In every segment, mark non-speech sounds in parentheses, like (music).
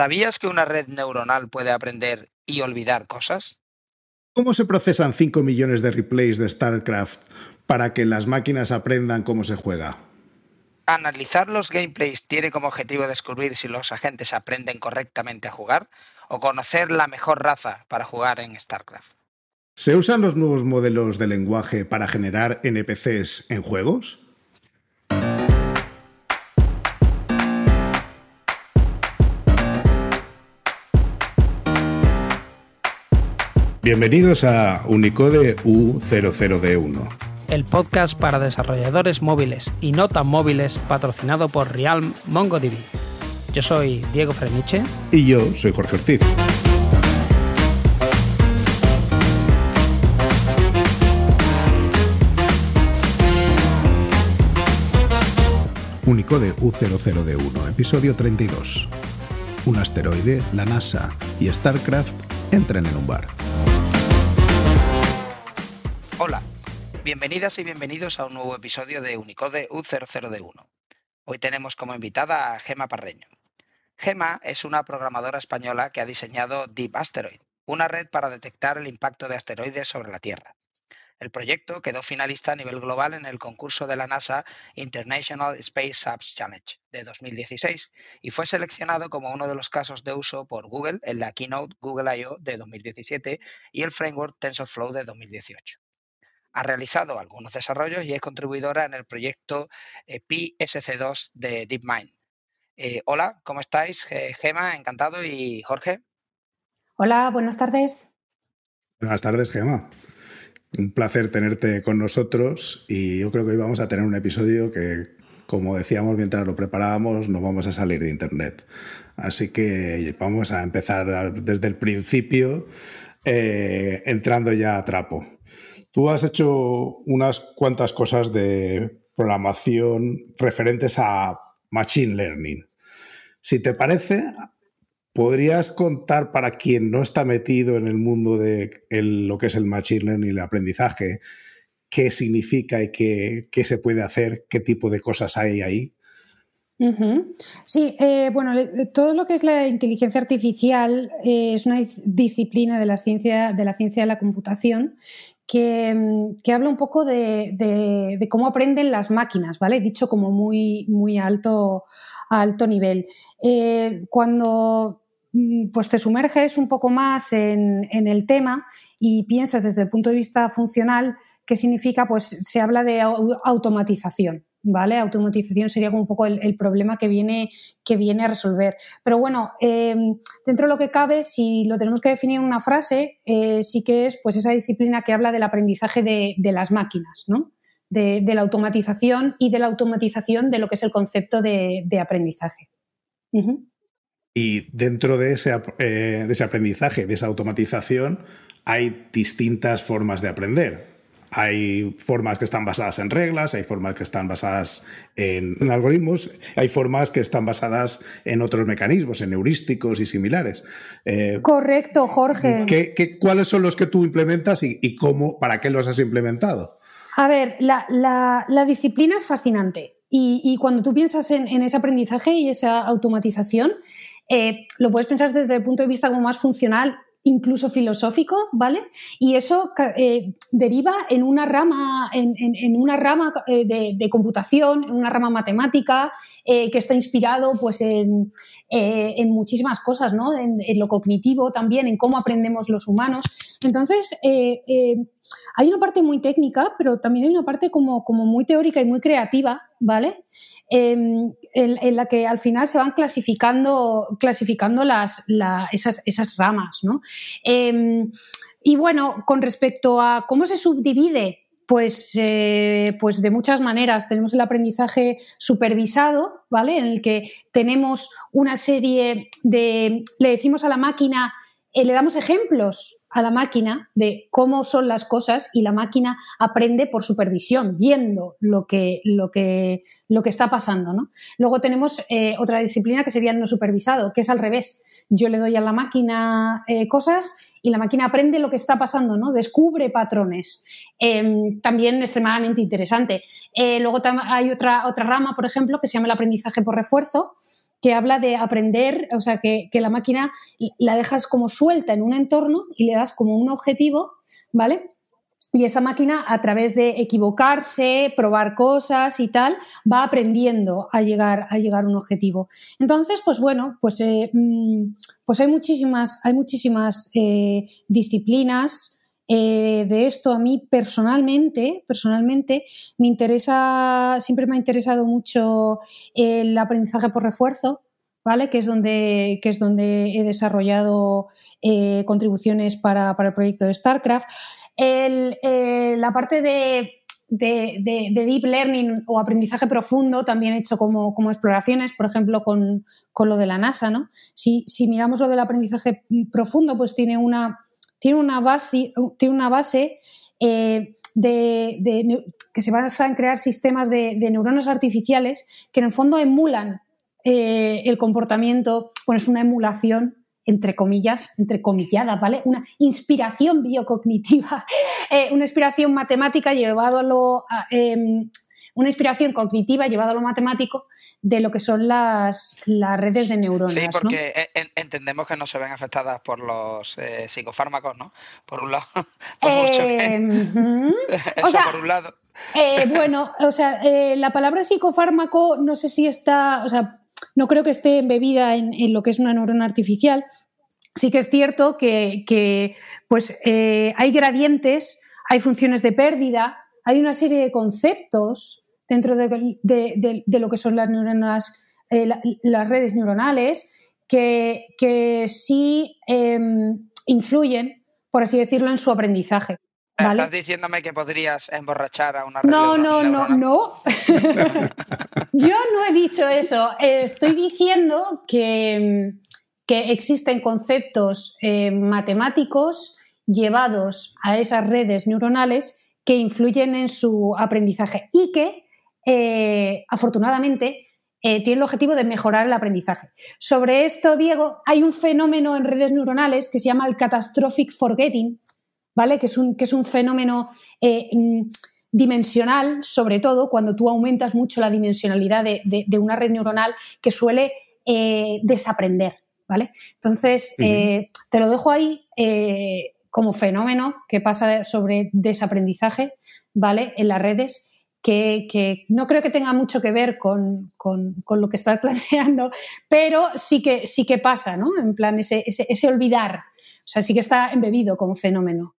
¿Sabías que una red neuronal puede aprender y olvidar cosas? ¿Cómo se procesan 5 millones de replays de StarCraft para que las máquinas aprendan cómo se juega? Analizar los gameplays tiene como objetivo descubrir si los agentes aprenden correctamente a jugar o conocer la mejor raza para jugar en StarCraft. ¿Se usan los nuevos modelos de lenguaje para generar NPCs en juegos? Bienvenidos a Unicode U00D1. El podcast para desarrolladores móviles y no tan móviles patrocinado por Realm MongoDB. Yo soy Diego Freniche. Y yo soy Jorge Ortiz. Unicode U00D1, episodio 32. Un asteroide, la NASA y StarCraft entran en un bar. Hola, bienvenidas y bienvenidos a un nuevo episodio de Unicode U00D1. Hoy tenemos como invitada a Gema Parreño. Gema es una programadora española que ha diseñado Deep Asteroid, una red para detectar el impacto de asteroides sobre la Tierra. El proyecto quedó finalista a nivel global en el concurso de la NASA International Space Apps Challenge de 2016 y fue seleccionado como uno de los casos de uso por Google en la Keynote Google I.O. de 2017 y el framework TensorFlow de 2018. Ha realizado algunos desarrollos y es contribuidora en el proyecto eh, PSC2 de DeepMind. Eh, hola, ¿cómo estáis? Gema, encantado. Y Jorge. Hola, buenas tardes. Buenas tardes, Gema. Un placer tenerte con nosotros y yo creo que hoy vamos a tener un episodio que, como decíamos mientras lo preparábamos, no vamos a salir de Internet. Así que vamos a empezar desde el principio, eh, entrando ya a trapo. Tú has hecho unas cuantas cosas de programación referentes a Machine Learning. Si te parece, ¿podrías contar para quien no está metido en el mundo de lo que es el Machine Learning y el aprendizaje, qué significa y qué, se puede hacer, qué tipo de cosas hay ahí? Sí, eh, bueno, todo lo que es la inteligencia artificial eh, es una disciplina de la ciencia de la ciencia de la computación Mm, que, habla un poco de, cómo aprenden las máquinas, ¿vale? Dicho como muy, muy alto, alto nivel. Eh, cuando mm, pues te sumerges un poco más en, el tema y piensas desde el punto de vista funcional qué significa, pues se habla de automatización. ¿Vale? Automatización sería como un poco el, problema que viene, que viene a resolver. Pero bueno, eh, dentro de lo que cabe, si lo tenemos que definir en una frase, eh, sí que es pues esa disciplina que habla del aprendizaje de, las máquinas, ¿no? De, la automatización y de la automatización de lo que es el concepto de, aprendizaje. Y dentro de ese, eh, de ese aprendizaje, de esa automatización, hay distintas formas de aprender. Hay formas que están basadas en reglas, hay formas que están basadas en, algoritmos, hay formas que están basadas en otros mecanismos, en heurísticos y similares. Eh, Correcto, Jorge. ¿qué, cuáles son los que tú implementas y, cómo, para qué los has implementado? A ver, la, disciplina es fascinante y, cuando tú piensas en, ese aprendizaje y esa automatización, eh, lo puedes pensar desde el punto de vista como más funcional incluso filosófico, ¿vale? Y eso eh, deriva en una rama, en, una rama eh, de, computación, en una rama matemática, eh, que está inspirado pues, en, muchísimas cosas, ¿no? En, lo cognitivo también, en cómo aprendemos los humanos. Entonces, hay una parte muy técnica, pero también hay una parte como, como muy teórica y muy creativa, ¿vale? Em, en, la que al final se van clasificando, clasificando las, esas, ramas. ¿no? Em, y bueno, con respecto a cómo se subdivide pues, eh, pues, de muchas maneras. Tenemos el aprendizaje supervisado, ¿vale? En el que tenemos una serie de. le decimos a la máquina, eh, le damos ejemplos a la máquina de cómo son las cosas y la máquina aprende por supervisión, viendo lo que, lo que, lo que está pasando. ¿no? Luego tenemos eh, otra disciplina que sería el no supervisado, que es al revés. Yo le doy a la máquina eh, cosas y la máquina aprende lo que está pasando, ¿no? descubre patrones. Em, también extremadamente interesante. Luego hay otra, otra rama, por ejemplo, que se llama el aprendizaje por refuerzo, que habla de aprender, o sea, que, que, la máquina la dejas como suelta en un entorno y le das como un objetivo, ¿vale? Y esa máquina, a través de equivocarse, probar cosas y tal, va aprendiendo a llegar a, llegar a un objetivo. Entonces, pues bueno, pues, eh, mm, pues hay muchísimas, hay muchísimas eh, disciplinas. Eh, de esto a mí personalmente, personalmente me interesa, siempre me ha interesado mucho el aprendizaje por refuerzo, ¿vale? Que es donde, que es donde he desarrollado contribuciones para, para, el proyecto de StarCraft. Eh, la parte de, deep learning o aprendizaje profundo también he hecho como, exploraciones, por ejemplo, con, lo de la NASA. ¿no? Si, miramos lo del aprendizaje profundo, pues tiene una, tiene una base, tiene una base eh, de, que se basa en crear sistemas de, neuronas artificiales que en el fondo emulan eh, el comportamiento, bueno, es una emulación entre comillas, entre comillada, ¿vale? Una inspiración biocognitiva, (laughs) eh, una inspiración matemática llevado a. Em, una inspiración cognitiva llevada a lo matemático de lo que son las, las redes de neuronas. Sí, porque e, entendemos que no se ven afectadas por los eh, psicofármacos, ¿no? Por un lado. (laughs) por mucho em, Eso por un lado. Eh, bueno, o sea, la palabra psicofármaco no sé si está, o sea, no creo que esté embebida en, lo que es una neurona artificial. Sí que es cierto que, pues, eh, hay gradientes, hay funciones de pérdida, hay una serie de conceptos dentro de, lo que son las neuronas, eh, las redes neuronales, que, que sí em, influyen, por así decirlo, en su aprendizaje. Estás diciéndome que podrías emborrachar a una No, no, no, (laughs) no. Yo no he dicho eso. Estoy diciendo que, que existen conceptos eh, matemáticos llevados a esas redes neuronales que influyen en su aprendizaje y que, eh, afortunadamente, eh, tienen el objetivo de mejorar el aprendizaje. Sobre esto, Diego, hay un fenómeno en redes neuronales que se llama el catastrophic forgetting, ¿vale? Que es un, que es un fenómeno eh, mm, dimensional, sobre todo cuando tú aumentas mucho la dimensionalidad de, una red neuronal que suele eh, desaprender, ¿vale? Entonces, te lo dejo ahí como fenómeno que pasa sobre desaprendizaje, ¿vale? En las redes. Que, no creo que tenga mucho que ver con, lo que estás (laughs) planteando, pero sí que, sí que pasa, ¿no? En plan, ese, ese olvidar, o sea, sí que está embebido como fenómeno.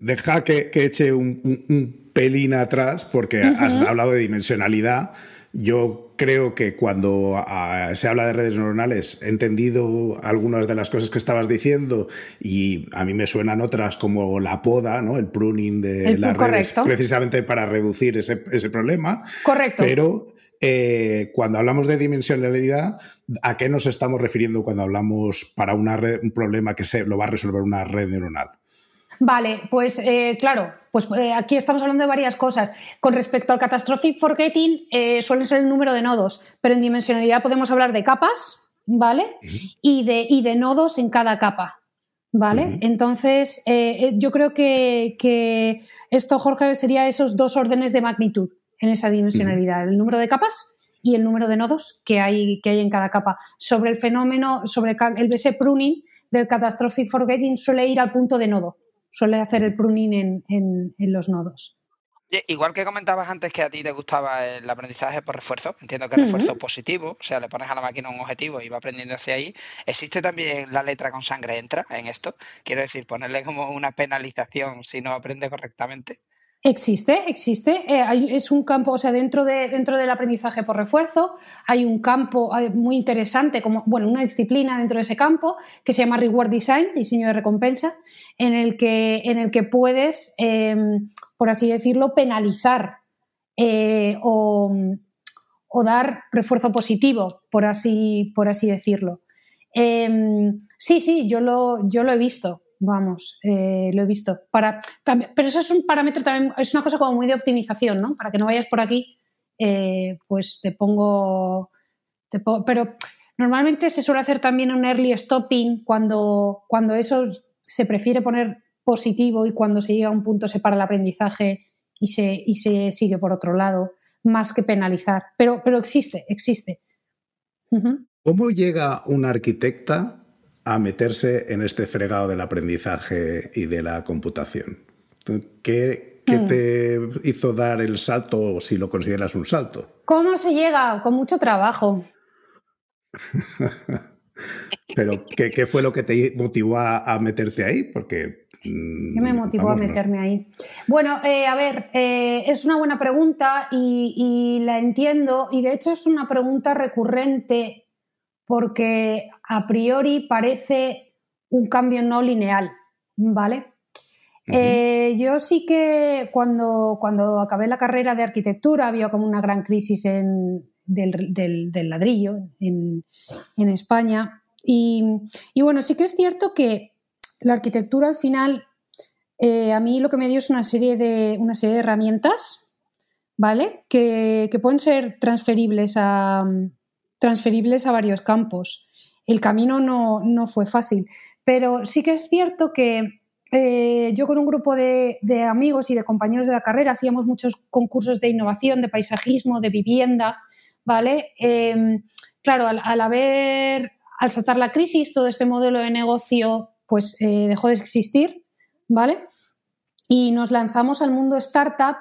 Deja que, eche un, pelín atrás, porque has hablado de dimensionalidad. Yo creo que cuando ah, se habla de redes neuronales he entendido algunas de las cosas que estabas diciendo y a mí me suenan otras como la poda, ¿no? el pruning de las redes, precisamente para reducir ese, problema. Correcto. Pero eh, cuando hablamos de dimensionalidad, ¿a qué nos estamos refiriendo cuando hablamos para una un problema que se lo va a resolver una red neuronal? Vale, pues eh, claro, pues eh, aquí estamos hablando de varias cosas. Con respecto al catastrophic forgetting, eh, suelen ser el número de nodos, pero en dimensionalidad podemos hablar de capas, ¿vale? y, de, y de nodos en cada capa. ¿Vale? Entonces, yo creo que, esto, Jorge, sería esos dos órdenes de magnitud en esa dimensionalidad, el número de capas y el número de nodos que hay, que hay en cada capa. Sobre el fenómeno, sobre el BS pruning del catastrophic forgetting suele ir al punto de nodo suele hacer el pruning en, los nodos. Igual que comentabas antes que a ti te gustaba el aprendizaje por refuerzo, entiendo que refuerzo positivo, o sea, le pones a la máquina un objetivo y va aprendiendo hacia ahí. ¿Existe también la letra con sangre entra en esto? Quiero decir, ponerle como una penalización si no aprende correctamente. Existe, existe. Eh, es un campo, o sea, dentro, de, dentro del aprendizaje por refuerzo hay un campo muy interesante, como, bueno, una disciplina dentro de ese campo que se llama Reward Design, diseño de recompensa, en el que, en el que puedes, em, por así decirlo, penalizar eh, o, dar refuerzo positivo, por así, por así decirlo. Em, sí, sí, yo lo, yo lo he visto vamos, eh, lo he visto. Pero eso es un parámetro también, es una cosa como muy de optimización, ¿no? Para que no vayas por aquí, eh, pues te pongo, Pero normalmente se suele hacer también un early stopping cuando, cuando eso se prefiere poner positivo y cuando se llega a un punto se para el aprendizaje y se, y se sigue por otro lado, más que penalizar. Pero, pero existe, existe. ¿Cómo llega una arquitecta a meterse en este fregado del aprendizaje y de la computación? ¿Qué, qué mm. te hizo dar el salto o si lo consideras un salto? ¿Cómo se llega? Con mucho trabajo. (laughs) Pero, ¿qué, fue lo que te motivó a, meterte ahí? Porque. ¿Qué me motivó a meterme ahí? Bueno, eh, a ver, eh, es una buena pregunta y, la entiendo. Y de hecho es una pregunta recurrente porque a priori parece un cambio no lineal, ¿vale? Eh, yo sí que cuando, cuando acabé la carrera de arquitectura había como una gran crisis en, del, ladrillo en, España. Y, bueno, sí que es cierto que la arquitectura al final eh, a mí lo que me dio es una serie de, una serie de herramientas, ¿vale? Que, pueden ser transferibles a, transferibles a varios campos. El camino no, no fue fácil, pero sí que es cierto que eh, yo con un grupo de, amigos y de compañeros de la carrera hacíamos muchos concursos de innovación, de paisajismo, de vivienda, ¿vale? Em, claro, al, haber, al saltar la crisis, todo este modelo de negocio pues eh, dejó de existir, ¿vale? Y nos lanzamos al mundo startup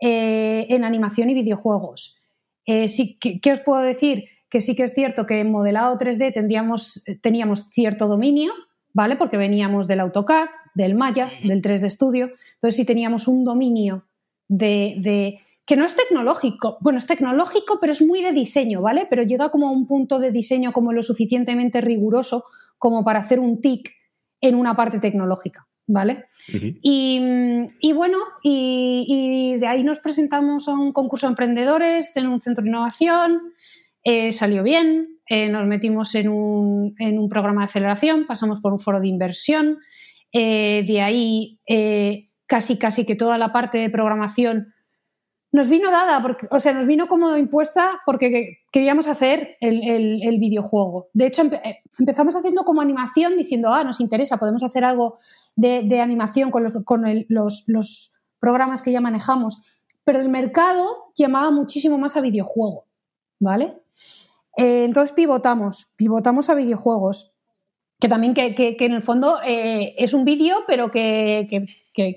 eh, en animación y videojuegos. ¿qué, os puedo decir? Que sí que es cierto que en modelado 3D tendríamos, teníamos cierto dominio, ¿vale? Porque veníamos del AutoCAD, del Maya, del 3D Studio. Entonces sí teníamos un dominio de, que no es tecnológico, bueno, es tecnológico, pero es muy de diseño, ¿vale? Pero llega como a un punto de diseño como lo suficientemente riguroso como para hacer un tic en una parte tecnológica, ¿vale? y, bueno, y, de ahí nos presentamos a un concurso de emprendedores en un centro de innovación, eh, salió bien, eh, nos metimos en un, en un, programa de aceleración, pasamos por un foro de inversión, eh, de ahí casi casi que toda la parte de programación nos vino dada, porque, o sea, nos vino como impuesta porque queríamos hacer el, videojuego. De hecho, empezamos haciendo como animación diciendo, ah, nos interesa, podemos hacer algo de, animación con, los, los, programas que ya manejamos. Pero el mercado llamaba muchísimo más a videojuego, ¿vale? entonces pivotamos, pivotamos a videojuegos que también que, en el fondo eh, es un vídeo, pero que,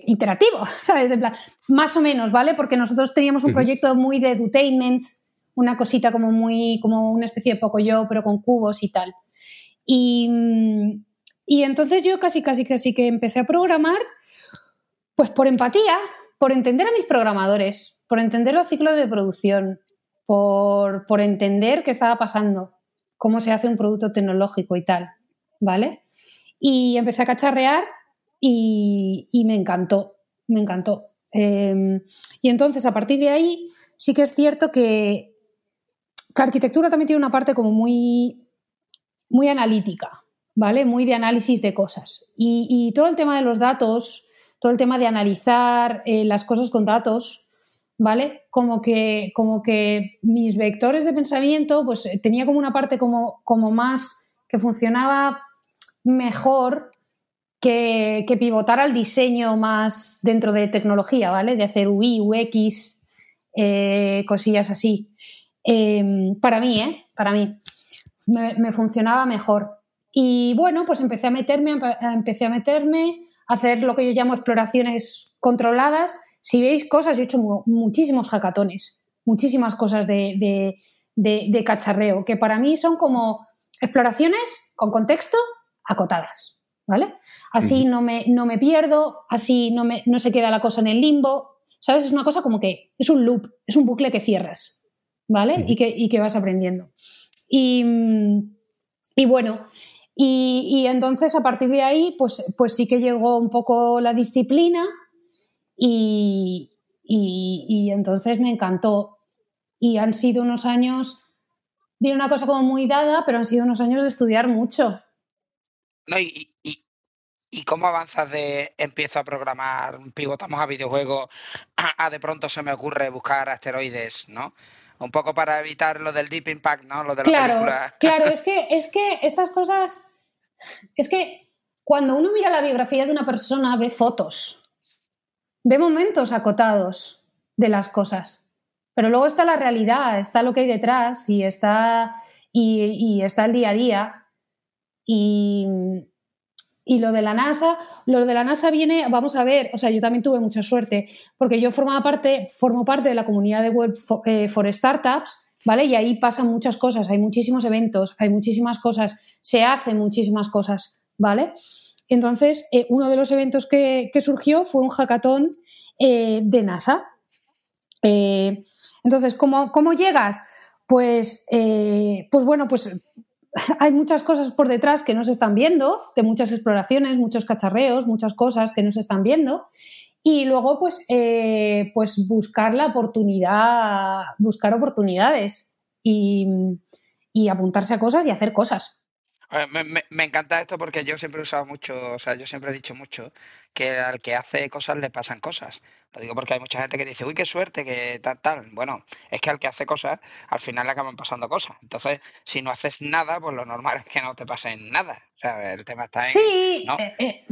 interactivo, (laughs) ¿sabes? En plan, más o menos, ¿vale? Porque nosotros teníamos un proyecto muy de edutainment, una cosita como muy, como una especie de poco yo, pero con cubos y tal. Y, y entonces yo casi, casi, casi que empecé a programar, pues por empatía, por entender a mis programadores, por entender los ciclos de producción, por, por entender qué estaba pasando, cómo se hace un producto tecnológico y tal. ¿vale? Y empecé a cacharrear y, me encantó, me encantó. Em, y entonces, a partir de ahí, sí que es cierto que, la arquitectura también tiene una parte como muy, muy analítica, ¿vale? Muy de análisis de cosas. Y, todo el tema de los datos, todo el tema de analizar eh, las cosas con datos, ¿vale? Como que, como que mis vectores de pensamiento, pues tenía como una parte como, como más que funcionaba mejor que, pivotar al diseño más dentro de tecnología, ¿vale? De hacer UI, UX, eh, cosillas así. Em, para mí, ¿eh? Para mí. Me, funcionaba mejor. Y bueno, pues empecé a meterme, empecé a meterme, a hacer lo que yo llamo exploraciones controladas. Si veis cosas, yo he hecho muchísimos hackatones, muchísimas cosas de, de cacharreo, que para mí son como exploraciones con contexto acotadas, ¿vale? Así no, me, no me pierdo, así no, me, no se queda la cosa en el limbo, ¿sabes? Es una cosa como que es un loop, es un bucle que cierras, ¿vale? y, que, que, vas aprendiendo. Y, bueno, y, entonces a partir de ahí, pues, pues sí que llegó un poco la disciplina y, y, entonces me encantó. Y han sido unos años, viene una cosa como muy dada, pero han sido unos años de estudiar mucho. No, y, y, cómo avanzas de empiezo a programar, pivotamos a videojuegos, a, (clears throat) de pronto se me ocurre buscar asteroides, ¿no? Un poco para evitar lo del Deep Impact, ¿no? Lo de la claro, (laughs) Claro, es (laughs) que, es que estas cosas. Es que cuando uno mira la biografía de una persona, ve fotos, ve momentos acotados de las cosas. Pero luego está la realidad, está lo que hay detrás y está y, está el día a día. Y, y lo de la NASA, lo de la NASA viene, vamos a ver, o sea, yo también tuve mucha suerte, porque yo formaba parte, formo parte de la comunidad de web eh, for, Startups, ¿vale? Y ahí pasan muchas cosas, hay muchísimos eventos, hay muchísimas cosas, se hacen muchísimas cosas, ¿vale? Entonces, eh, uno de los eventos que, surgió fue un hackathon eh, de NASA. entonces, ¿cómo, ¿cómo, llegas? Pues, pues bueno, pues (laughs) hay muchas cosas por detrás que no se están viendo, de muchas exploraciones, muchos cacharreos, muchas cosas que no se están viendo. Y luego, pues, eh, pues buscar la oportunidad, buscar oportunidades y, y apuntarse a cosas y hacer cosas. Me, encanta esto porque yo siempre he usado mucho, o sea, yo siempre he dicho mucho que al que hace cosas le pasan cosas. Lo digo porque hay mucha gente que dice, uy, qué suerte, que tal, tal. Bueno, es que al que hace cosas, al final le acaban pasando cosas. Entonces, si no haces nada, pues lo normal (laughs) es que no te pasen nada. O sea, el tema está en. Sí, eh, eh,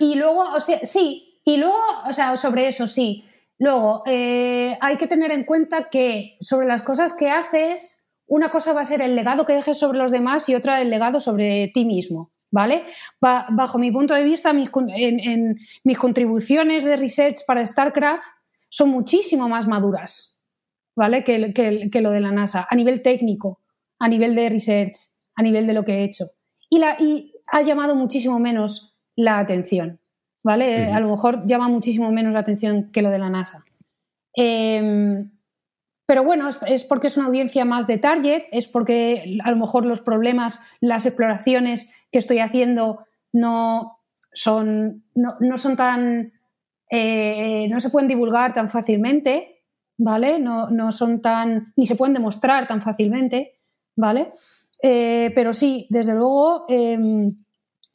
y luego, o sea, sí, y luego, o sea, sobre eso, sí. Luego, eh, hay que tener en cuenta que sobre las cosas que haces una cosa va a ser el legado que dejes sobre los demás y otra el legado sobre ti mismo. ¿Vale? bajo mi punto de vista, mis, en, mis contribuciones de research para StarCraft son muchísimo más maduras, ¿vale? Que, que, lo de la NASA, a nivel técnico, a nivel de research, a nivel de lo que he hecho. Y, la, y ha llamado muchísimo menos la atención, ¿vale? A lo mejor llama muchísimo menos la atención que lo de la NASA. Eh, pero bueno, es porque es una audiencia más de target, es porque a lo mejor los problemas, las exploraciones que estoy haciendo no son, no, son tan. Eh, no se pueden divulgar tan fácilmente, ¿vale? No, son tan. ni se pueden demostrar tan fácilmente, ¿vale? Eh, pero sí, desde luego, em,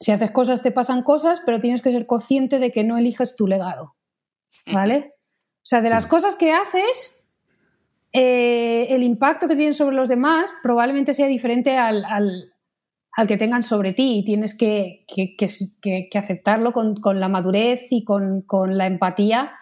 si haces cosas te pasan cosas, pero tienes que ser consciente de que no eliges tu legado, ¿vale? O sea, de las cosas que haces, eh, el impacto que tienen sobre los demás probablemente sea diferente al, que tengan sobre ti y tienes que, aceptarlo con, la madurez y con, la empatía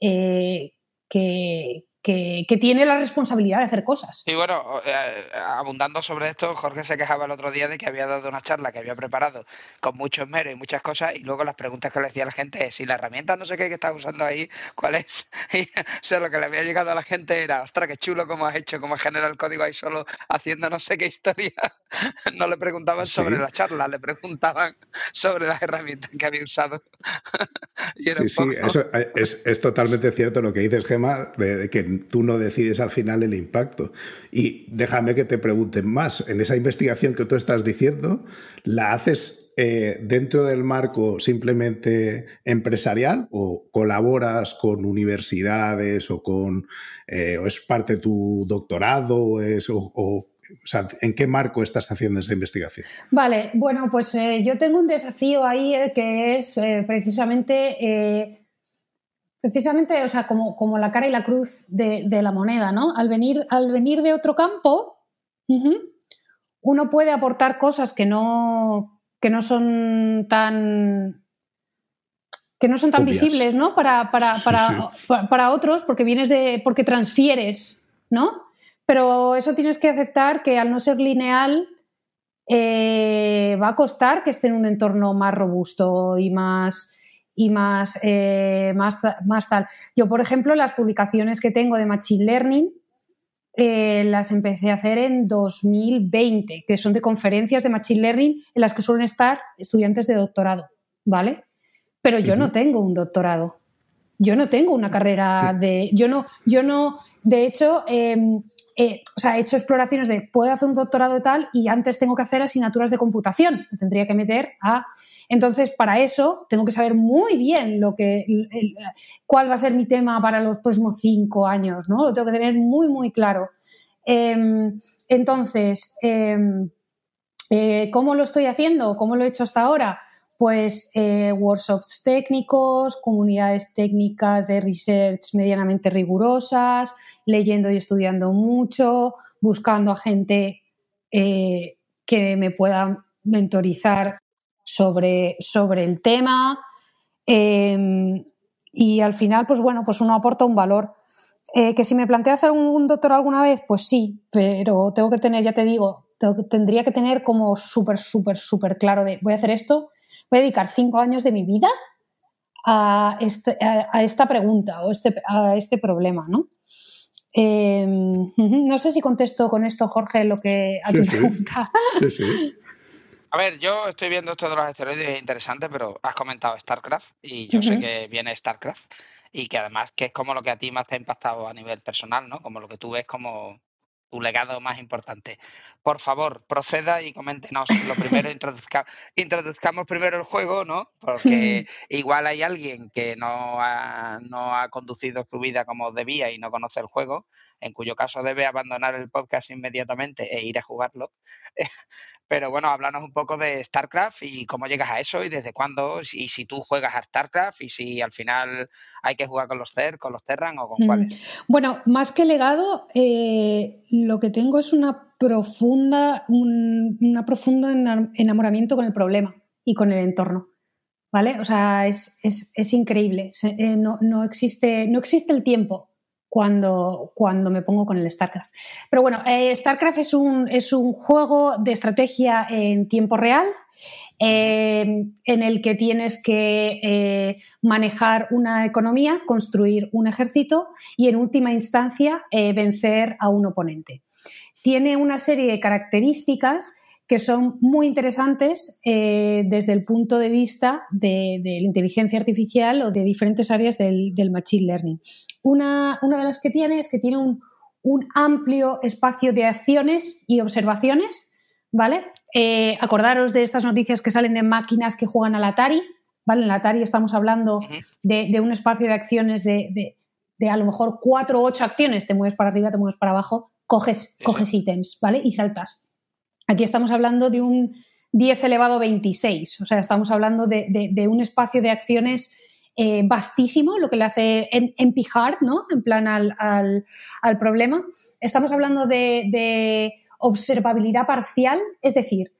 eh, que, que, tiene la responsabilidad de hacer cosas. Y bueno, eh, abundando sobre esto, Jorge se quejaba el otro día de que había dado una charla que había preparado con mucho esmero y muchas cosas, y luego las preguntas que le decía a la gente es, si la herramienta no sé qué que estás usando ahí, ¿cuál es? (laughs) Y, o sea, lo que le había llegado a la gente era, ostras, qué chulo cómo has hecho, cómo has generado el código ahí solo haciendo no sé qué historia. (laughs) No le preguntaban sobre la charla, le preguntaban sobre las herramientas que había usado. (laughs) sí, sí, eso es, es, totalmente cierto lo que dices, Gema, de que tú no decides al final el impacto. Y déjame que te pregunten más. En esa investigación que tú estás diciendo, ¿la haces eh, dentro del marco simplemente empresarial o colaboras con universidades o con eh, o es parte de tu doctorado o es o, sea, ¿en qué marco estás haciendo esa investigación? Vale, bueno, pues eh, yo tengo un desafío ahí que es precisamente precisamente, o sea, como, como, la cara y la cruz de, la moneda, ¿no? Al venir, al venir de otro campo, uno puede aportar cosas que no, que no son tan que no son tan visibles, ¿no? Para, para, para, para, otros, porque vienes de. porque transfieres, ¿no? Pero eso tienes que aceptar que al no ser lineal, eh, va a costar que esté en un entorno más robusto y más y más, eh, más, más, tal. Yo, por ejemplo, las publicaciones que tengo de Machine Learning eh, las empecé a hacer en 2020, que son de conferencias de Machine Learning en las que suelen estar estudiantes de doctorado, ¿vale? Pero yo no tengo un doctorado. Yo no tengo una carrera de. Yo no, yo no. De hecho, em, eh, o sea, he hecho exploraciones de puedo hacer un doctorado tal y antes tengo que hacer asignaturas de computación. Me tendría que meter a. Entonces, para eso tengo que saber muy bien lo que, cuál va a ser mi tema para los próximos cinco años, ¿no? Lo tengo que tener muy, muy claro. Em, entonces, em, eh, ¿cómo lo estoy haciendo? ¿Cómo lo he hecho hasta ahora? Pues eh, workshops técnicos, comunidades técnicas de research medianamente rigurosas, leyendo y estudiando mucho, buscando a gente eh, que me pueda mentorizar sobre, sobre el tema. Em, y al final, pues bueno, pues uno aporta un valor. Eh, que si me planteo hacer un, doctor alguna vez, pues sí, pero tengo que tener, ya te digo, tendría que tener como súper, súper, súper claro de voy a hacer esto, voy a dedicar cinco años de mi vida a, este, a, esta pregunta o este, a este problema, ¿no? Em, (laughs) no sé si contesto con esto, Jorge, lo que a tu pregunta. (laughs) Sí, sí. A ver, yo estoy viendo esto de los esteroides es interesante, pero has comentado StarCraft y yo sé que viene StarCraft y que además que es como lo que a ti más te ha impactado a nivel personal, ¿no? Como lo que tú ves como tu legado más importante. Por favor, proceda y coméntenos. Lo primero, (laughs) introduzcamos primero el juego, ¿no? Porque (laughs) igual hay alguien que no ha, no ha conducido su vida como debía y no conoce el juego, en cuyo caso debe abandonar el podcast inmediatamente e ir a jugarlo. Pero bueno, háblanos un poco de StarCraft y cómo llegas a eso y desde cuándo, y si tú juegas a StarCraft y si al final hay que jugar con los CER, con los Terran o con mm. cuáles. Bueno, más que legado, eh, lo que tengo es una profunda, un una profundo enamoramiento con el problema y con el entorno. ¿Vale? O sea, es, increíble. Eh, no, no, existe, no existe el tiempo cuando, cuando me pongo con el StarCraft. Pero bueno, eh, StarCraft es un, es un juego de estrategia en tiempo real. Eh, en el que tienes que eh, manejar una economía, construir un ejército y en última instancia vencer a un oponente. Tiene una serie de características que son muy interesantes desde el punto de vista de, la inteligencia artificial o de diferentes áreas del, del machine learning. Una, de las que tiene es que tiene un, amplio espacio de acciones y observaciones, ¿vale? Eh, acordaros de estas noticias que salen de máquinas que juegan al Atari, ¿vale? En el Atari estamos hablando de, un espacio de acciones de, a lo mejor cuatro o ocho acciones, te mueves para arriba, te mueves para abajo, coges, coges ítems, ¿vale? Y saltas. Aquí estamos hablando de un 10 elevado 26, o sea, estamos hablando de un espacio de acciones eh, vastísimo, lo que le hace empijar, ¿no? En plan al, problema. Estamos hablando de, observabilidad parcial, es decir,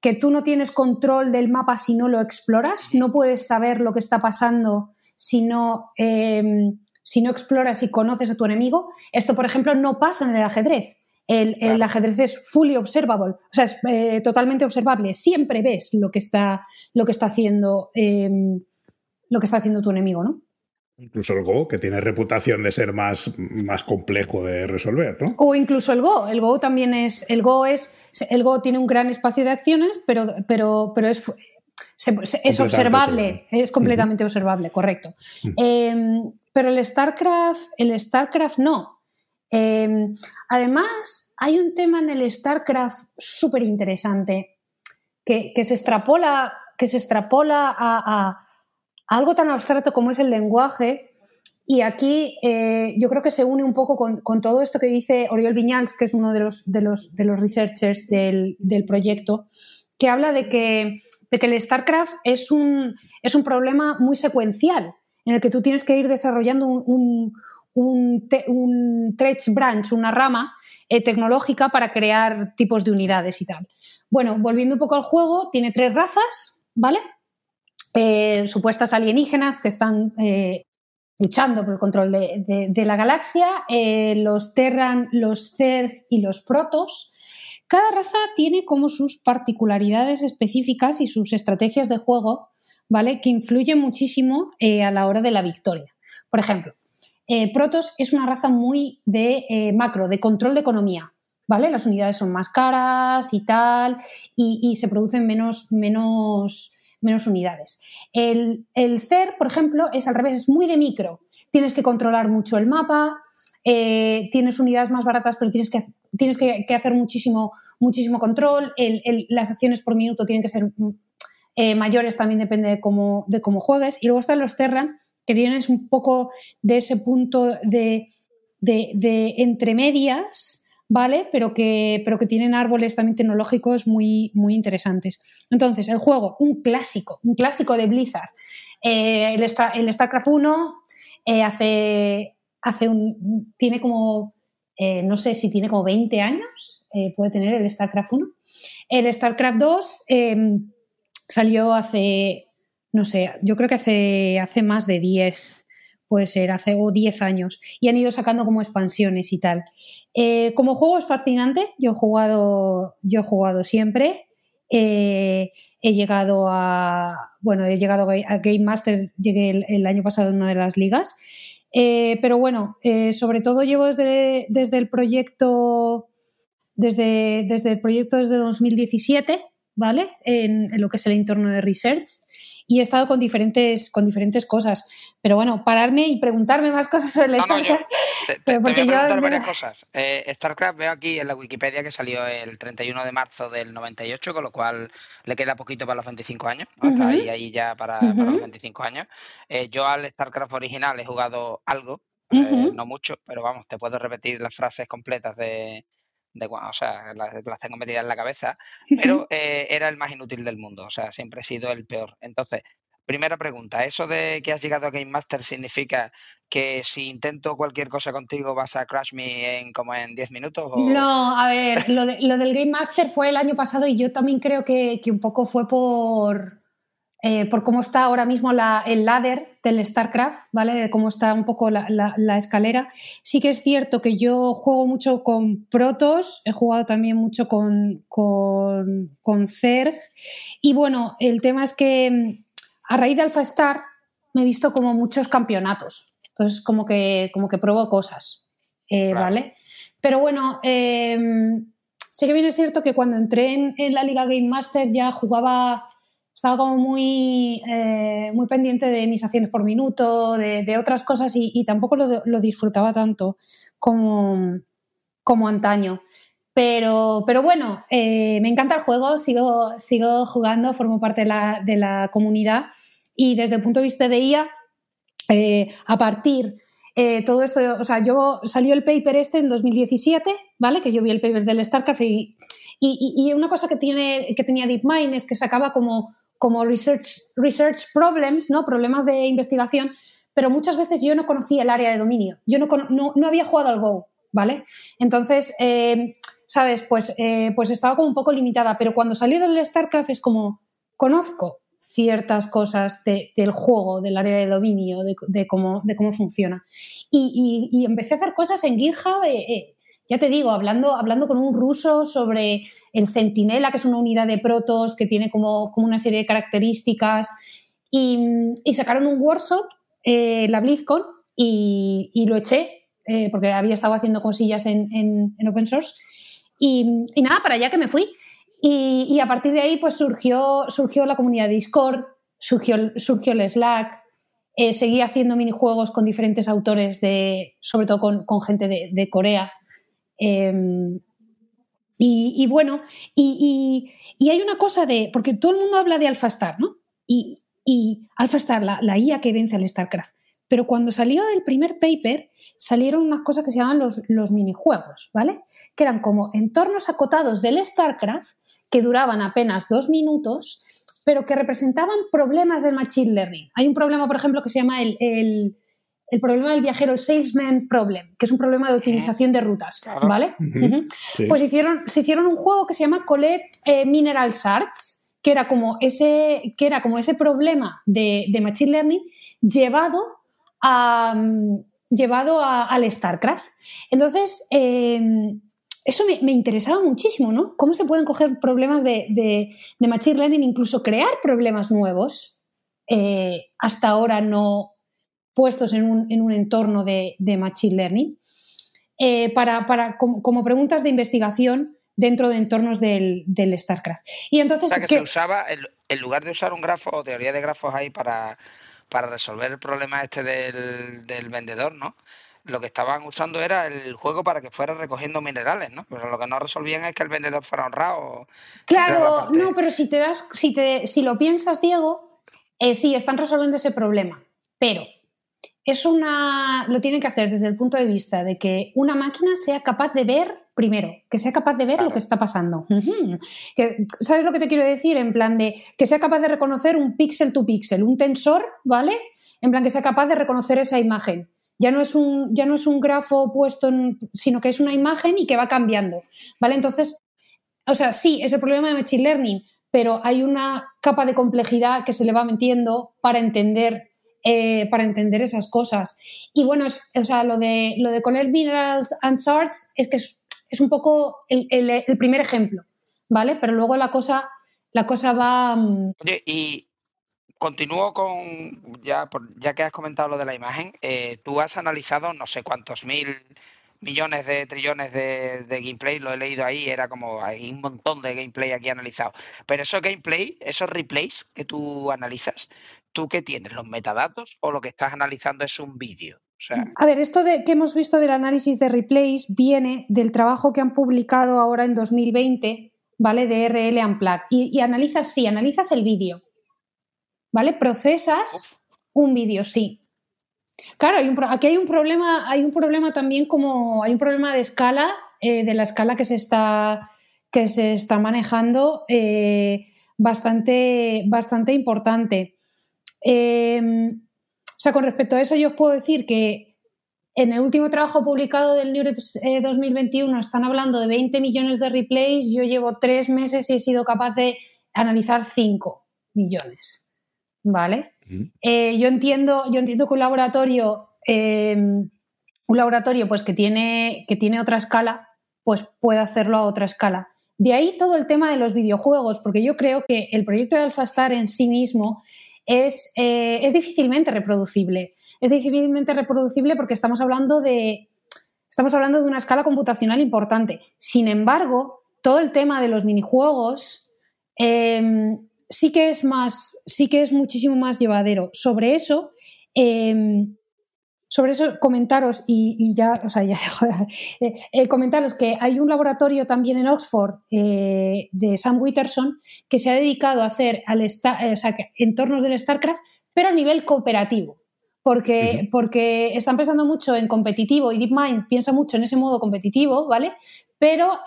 que tú no tienes control del mapa si no lo exploras, no puedes saber lo que está pasando si no, em, si no exploras y conoces a tu enemigo. Esto, por ejemplo, no pasa en el ajedrez. El, ajedrez es fully observable, o sea, es eh, totalmente observable. Siempre ves lo que está, lo que está haciendo em, lo que está haciendo tu enemigo, ¿no? Incluso el Go, que tiene reputación de ser más, más complejo de resolver, ¿no? O incluso el Go. El Go también es. El Go es. El Go tiene un gran espacio de acciones, pero, pero, pero es. es observable, es completamente observable, correcto. Em, pero el StarCraft, el StarCraft no. Em, además, hay un tema en el StarCraft súper interesante que, se extrapola, que se extrapola a algo tan abstracto como es el lenguaje. Y aquí eh, yo creo que se une un poco con, todo esto que dice Oriol Viñals, que es uno de los, de los, de los researchers del, proyecto, que habla de que, de que el StarCraft es un, es un problema muy secuencial, en el que tú tienes que ir desarrollando un, un, un, branch, una rama eh, tecnológica para crear tipos de unidades y tal. Bueno, volviendo un poco al juego, tiene tres razas, ¿vale? Eh, supuestas alienígenas que están eh, luchando por el control de, la galaxia, los Terran, los Zerg y los Protos. Cada raza tiene como sus particularidades específicas y sus estrategias de juego, ¿vale? Que influyen muchísimo a la hora de la victoria. Por ejemplo, Protos es una raza muy de macro, de control de economía, ¿vale? Las unidades son más caras y tal, y, se producen menos, menos menos unidades. El, el CER, por ejemplo, es al revés, es muy de micro. Tienes que controlar mucho el mapa, eh, tienes unidades más baratas, pero tienes que, tienes que, hacer muchísimo, muchísimo control. las acciones por minuto tienen que ser eh, mayores, también depende de cómo, de cómo juegues. Y luego están los Terran, que tienes un poco de ese punto de, de, de entre medias ¿vale? Pero que, pero que tienen árboles también tecnológicos muy, muy interesantes. Entonces, el juego, un clásico, un clásico de Blizzard. Eh, el, StarCraft 1 eh, hace, hace un, tiene como, eh, no sé si tiene como 20 años, puede tener el StarCraft 1. El StarCraft 2 em, salió hace, no sé, yo creo que hace, hace más de 10 puede ser, hace o 10 años, y han ido sacando como expansiones y tal. Eh, como juego es fascinante, yo he jugado, yo he jugado siempre. Eh, he llegado a. Bueno, he llegado a Game Master, llegué el, año pasado en una de las ligas. Eh, pero bueno, sobre todo llevo desde, desde el proyecto. Desde, desde el proyecto desde 2017, ¿vale? En, lo que es el entorno de research y he estado con diferentes, con diferentes cosas. Pero bueno, pararme y preguntarme más cosas sobre la StarCraft. te, (laughs) voy a preguntar varias cosas. Eh, StarCraft veo aquí en la Wikipedia que salió el 31 de marzo del 98, con lo cual le queda poquito para los 25 años. Está ahí, ahí ya para, los 25 años. Eh, yo al StarCraft original he jugado algo, eh, no mucho, pero vamos, te puedo repetir las frases completas de, o sea, las, tengo metidas en la cabeza, pero (laughs) eh, era el más inútil del mundo, o sea, siempre he sido el peor. Entonces, primera pregunta, ¿eso de que has llegado a Game Master significa que si intento cualquier cosa contigo vas a crash me en como en 10 minutos? No, a ver, lo, del Game Master fue el año pasado y yo también creo que un poco fue por eh, por cómo está ahora mismo el ladder del StarCraft, ¿vale? De cómo está un poco la, escalera. Sí que es cierto que yo juego mucho con Protoss, he jugado también mucho con, con, con Zerg. Y bueno, el tema es que mm, a raíz de Alpha Star me he visto como muchos campeonatos. Entonces, como que, como que pruebo cosas, eh, ¿vale? Pero bueno, em, sí que bien es cierto que cuando entré en, en la Liga Game Master ya jugaba estaba como muy, eh, muy pendiente de mis acciones por minuto, de, otras cosas y, tampoco lo, disfrutaba tanto como, como antaño. Pero, pero bueno, eh, me encanta el juego, sigo, sigo jugando, formo parte de la, de la comunidad y desde el punto de vista de IA, eh, a partir todo esto, o sea, yo salió el paper este en 2017, ¿vale? Que yo vi el paper del StarCraft y, y, y, una cosa que, tiene, que tenía DeepMind es que sacaba como como research, research problems, ¿no? problemas de investigación, pero muchas veces yo no conocía el área de dominio, yo no, no, había jugado al Go, ¿vale? Entonces, eh, ¿sabes? Pues, eh, pues estaba como un poco limitada, pero cuando salí del StarCraft es como, conozco ciertas cosas del juego, del área de dominio, de, cómo, de cómo funciona. Y, empecé a hacer cosas en GitHub eh, ya te digo, hablando, hablando con un ruso sobre el Centinela, que es una unidad de protos que tiene como, como una serie de características, y, sacaron un workshop, eh, la BlizzCon, y, lo eché, eh, porque había estado haciendo cosillas en, en, open source, y, nada, para allá que me fui. Y, a partir de ahí, pues surgió, surgió la comunidad de Discord, surgió, surgió el Slack, eh, seguí haciendo minijuegos con diferentes autores, de, sobre todo con, con gente de, de Corea. Em, y, bueno, y, hay una cosa de, porque todo el mundo habla de AlphaStar, ¿no? Y, AlphaStar, la, IA que vence al StarCraft. Pero cuando salió el primer paper, salieron unas cosas que se llaman los, los, minijuegos, ¿vale? Que eran como entornos acotados del StarCraft que duraban apenas dos minutos, pero que representaban problemas del Machine Learning. Hay un problema, por ejemplo, que se llama el problema del viajero, el salesman problem, que es un problema de optimización de rutas, ¿vale? Pues hicieron, se hicieron un juego que se llama Collect eh, Mineral Shards, que era como ese, que era como ese problema de, Machine Learning llevado a, mm, llevado al StarCraft. Entonces, em, eso me, interesaba muchísimo, ¿no? ¿Cómo se pueden coger problemas de, Machine Learning, incluso crear problemas nuevos? Eh, hasta ahora no, puestos en un, en un entorno de, de, Machine Learning, eh, para, para como, preguntas de investigación dentro de entornos del, del StarCraft. Y entonces, o sea, que, se usaba, en, lugar de usar un grafo o teoría de grafos ahí para, para resolver el problema este del, del vendedor, ¿no? lo que estaban usando era el juego para que fuera recogiendo minerales, ¿no? Pero lo que no resolvían es que el vendedor fuera honrado. Claro, no, pero si te das, si te, si lo piensas, Diego, eh, sí, están resolviendo ese problema. Pero es una, lo tienen que hacer desde el punto de vista de que una máquina sea capaz de ver primero, que sea capaz de ver lo que está pasando. ¿Sabes lo que te quiero decir? En plan de que sea capaz de reconocer un píxel to píxel, un tensor, ¿vale? En plan que sea capaz de reconocer esa imagen. Ya no es un, ya no es un grafo puesto, sino que es una imagen y que va cambiando, ¿vale? Entonces, o sea, sí, es el problema de Machine Learning, pero hay una capa de complejidad que se le va metiendo para entender eh, para entender esas cosas. Y bueno, o sea, lo de, lo de Collect Minerals and Shards es que es, un poco el, primer ejemplo, ¿vale? Pero luego la cosa, la cosa va... Mm, Oye, y continúo con, ya, ya que has comentado lo de la imagen, eh, tú has analizado no sé cuántos mil millones de trillones de, gameplay, lo he leído ahí, era como hay un montón de gameplay aquí analizado. Pero esos gameplay, esos replays que tú analizas, ¿tú qué tienes? ¿Los metadatos o lo que estás analizando es un vídeo? A ver, esto de, que hemos visto del análisis de replays viene del trabajo que han publicado ahora en 2020, ¿vale? De RL Unplugged. Y, y analizas, sí, analizas el vídeo, ¿vale? Procesas un vídeo, sí. Claro, aquí hay un problema, hay un problema también como hay un problema de escala, eh, de la escala que se está, que se está manejando eh, bastante, bastante importante. Em, o sea, con respecto a eso, yo os puedo decir que en el último trabajo publicado del NeurIPS 2021 están hablando de 20 millones de replays. Yo llevo tres meses y he sido capaz de analizar 5 millones. ¿Vale? Eh, yo, entiendo, yo entiendo que un laboratorio, em, un laboratorio pues, que, tiene, que tiene otra escala, pues puede hacerlo a otra escala. De ahí todo el tema de los videojuegos, porque yo creo que el proyecto de AlphaStar en sí mismo es, eh, es difícilmente reproducible. Es difícilmente reproducible porque estamos hablando de, estamos hablando de una escala computacional importante. Sin embargo, todo el tema de los minijuegos em, sí que es más, sí que es muchísimo más llevadero. Sobre eso, em, sobre eso comentaros y, ya, o sea, (laughs) ya eh, eh, comentaros que hay un laboratorio también en Oxford eh, de Sam Witterson que se ha dedicado a hacer al entornos del StarCraft, pero a nivel cooperativo. Porque, porque están pensando mucho en competitivo y DeepMind piensa mucho en ese modo competitivo, ¿vale? Pero,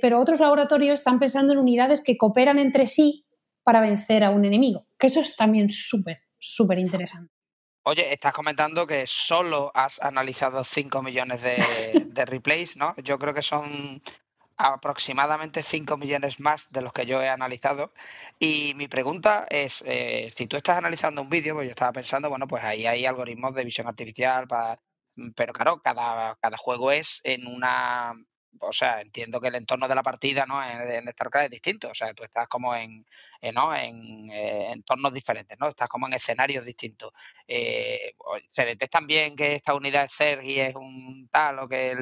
pero otros laboratorios están pensando en unidades que cooperan entre sí para vencer a un enemigo, que eso es también súper, súper interesante. Oye, estás comentando que solo has analizado 5 millones (laughs) de, replays, ¿no? Yo creo que son aproximadamente 5 millones más de los que yo he analizado. Y mi pregunta es, eh, si tú estás analizando un vídeo, pues yo estaba pensando, bueno, pues ahí hay algoritmos de visión artificial, para, pero claro, cada, cada juego es en una o sea, entiendo que el entorno de la partida ¿no? en, StarCraft es distinto, o sea, tú estás como en, eh, ¿no? en eh, entornos diferentes, ¿no? Estás como en escenarios distintos. Eh, se detectan bien que esta unidad es Sergi es un tal o que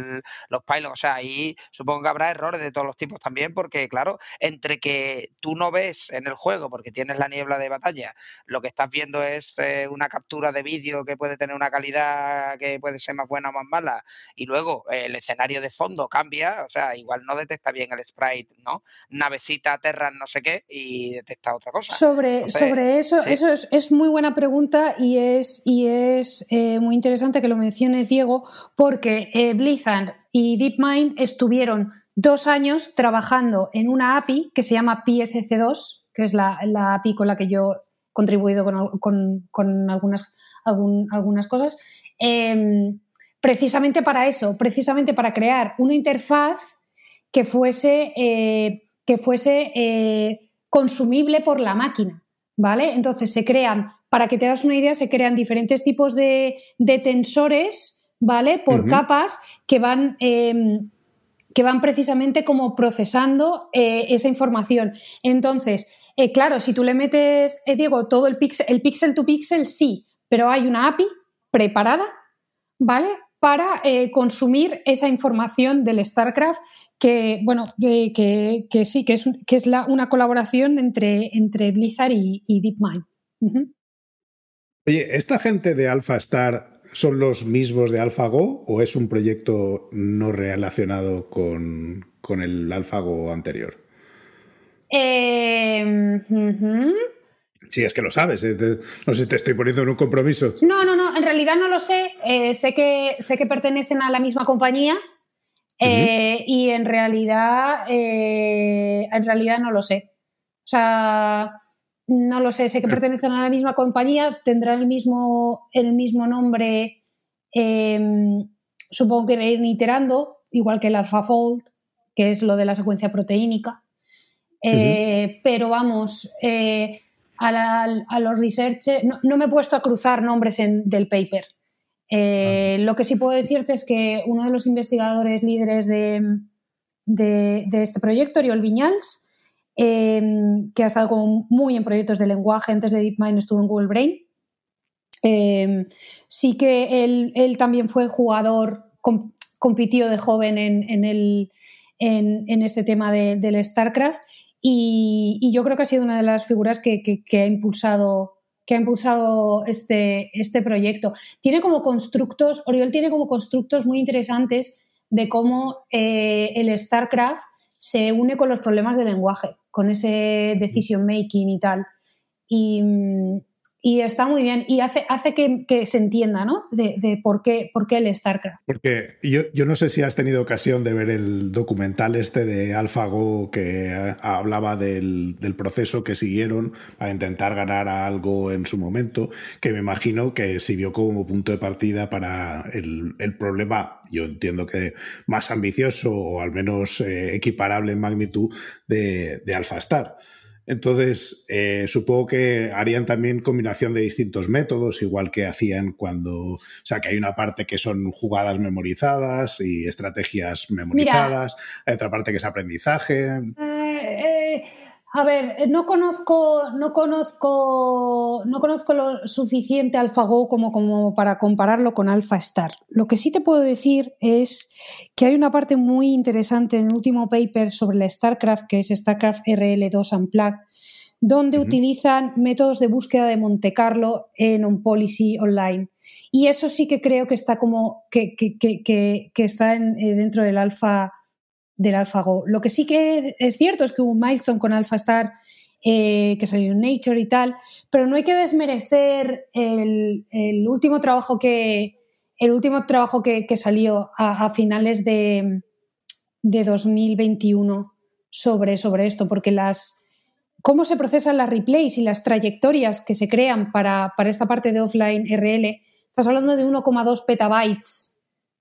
los pilots, o sea, ahí supongo que habrá errores de todos los tipos también, porque claro, entre que tú no ves en el juego, porque tienes la niebla de batalla, lo que estás viendo es una captura de vídeo que puede tener una calidad que puede ser más buena o más mala, y luego el escenario de fondo cambia o sea, igual no detecta bien el sprite, ¿no? Navecita, Terra, no sé qué, y detecta otra cosa. Sobre, sobre eso, eso es, muy buena pregunta y es, y es eh, muy interesante que lo menciones, Diego, porque eh, Blizzard y DeepMind estuvieron dos años trabajando en una API que se llama PSC2, que es la, API con la que yo he contribuido con, algunas, algunas cosas. Em, precisamente para eso, precisamente para crear una interfaz que fuese, eh, que fuese eh, consumible por la máquina. ¿Vale? Entonces se crean, para que te das una idea, se crean diferentes tipos de, tensores, ¿vale? Por capas que van, em, que van precisamente como procesando eh, esa información. Entonces, claro, si tú le metes, Diego, todo el pixel, el pixel to pixel, sí, pero hay una API preparada, ¿vale? Para eh, consumir esa información del StarCraft, que, bueno, que, sí, que es, que es una colaboración entre, entre Blizzard y, DeepMind. Oye, ¿esta gente de AlphaStar son los mismos de AlphaGo o es un proyecto no relacionado con, el AlphaGo anterior? Eh, Sí, es que lo sabes. Eh, no sé si te estoy poniendo en un compromiso. No, no, no. En realidad no lo sé. Eh, sé, que, sé que pertenecen a la misma compañía. Eh, y en realidad, en realidad no lo sé. O sea, no lo sé. Sé que pertenecen a la misma compañía. Tendrán el mismo, el mismo nombre. Em, supongo que ir iterando, igual que el AlphaFold, que es lo de la secuencia proteínica. Pero vamos a, los researchers, no, me he puesto a cruzar nombres del paper. Eh, lo que sí puedo decirte es que uno de los investigadores líderes de, este proyecto, Oriol Viñals, em, que ha estado como muy en proyectos de lenguaje, antes de DeepMind estuvo en Google Brain, em, sí que él, también fue jugador, compitió de joven en, el, en, este tema del StarCraft y, yo creo que ha sido una de las figuras que, ha impulsado que ha impulsado este, este proyecto. Tiene como constructos, Oriol tiene como constructos muy interesantes de cómo eh, el StarCraft se une con los problemas de lenguaje, con ese decision making y tal. Y, y está muy bien y hace, hace que, se entienda, ¿no? De, por, qué, por qué el StarCraft. Porque yo, yo, no sé si has tenido ocasión de ver el documental este de AlphaGo que hablaba del, proceso que siguieron para intentar ganar algo en su momento, que me imagino que sirvió como punto de partida para el, problema, yo entiendo que más ambicioso o al menos eh, equiparable en magnitud de, de AlphaStar. Entonces, eh, supongo que harían también combinación de distintos métodos, igual que hacían cuando, o sea, que hay una parte que son jugadas memorizadas y estrategias memorizadas, hay otra parte que es aprendizaje. Eh, eh, a ver, eh, no conozco, no conozco, no conozco lo suficiente AlphaGo como, como para compararlo con AlphaStar. Lo que sí te puedo decir es que hay una parte muy interesante en el último paper sobre la StarCraft, que es StarCraft RL2 Unplugged, donde utilizan métodos de búsqueda de Monte Carlo en un policy online. Y eso sí que creo que está como que, que, que, que está en, eh, dentro del alfa del AlphaGo. Lo que sí que es cierto es que hubo un milestone con AlphaStar eh, que salió en Nature y tal, pero no hay que desmerecer el, último trabajo que el último trabajo que, salió a, finales de, 2021 sobre, sobre esto, porque las cómo se procesan las replays y las trayectorias que se crean para, para esta parte de offline RL, estás hablando de 1,2 petabytes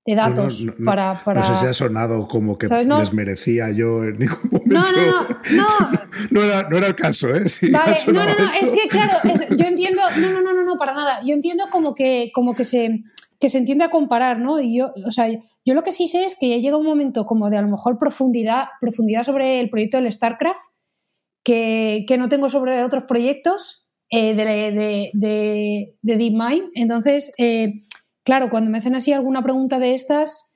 de datos para, para, No sé si ha sonado como que les merecía yo en ningún momento. No, no, no. (laughs) No, era, no era, el caso, ¿eh? vale, no, no, no, es que claro, (laughs) yo entiendo, no, no, no, no, no, para nada. Yo entiendo como que, como que se que se entiende a comparar, ¿no? Y yo, o sea, yo lo que sí sé es que ya llega un momento como de a lo mejor profundidad, profundidad sobre el proyecto del StarCraft, que, que no tengo sobre otros proyectos eh, de, de, de, de DeepMind. Entonces, eh, claro, cuando me hacen así alguna pregunta de estas,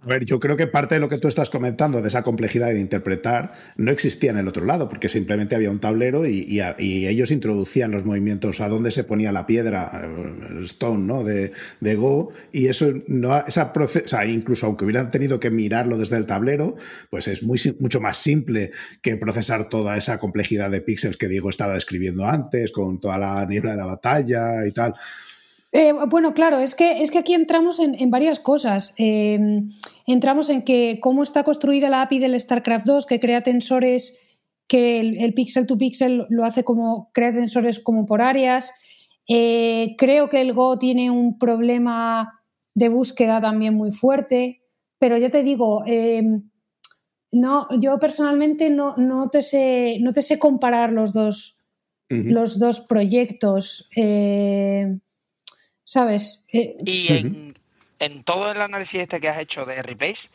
a ver, yo creo que parte de lo que tú estás comentando, de esa complejidad de interpretar, no existía en el otro lado, porque simplemente había un tablero y, ellos introducían los movimientos a dónde se ponía la piedra, el stone, ¿no? De, Go, y eso no, esa o incluso aunque hubieran tenido que mirarlo desde el tablero, pues es mucho más simple que procesar toda esa complejidad de píxeles que Diego estaba describiendo antes, con toda la niebla de la batalla y tal. Eh, bueno, claro, es que, es que aquí entramos en, varias cosas. Em, entramos en que cómo está construida la API del StarCraft 2, que crea tensores, que el, pixel to pixel lo hace como, crea tensores como por áreas. Eh, creo que el Go tiene un problema de búsqueda también muy fuerte, pero ya te digo, em, no, yo personalmente no, no, te sé, no te sé comparar los dos, los dos proyectos. Eh, ¿sabes? Eh, y en, todo el análisis este que has hecho de Replace,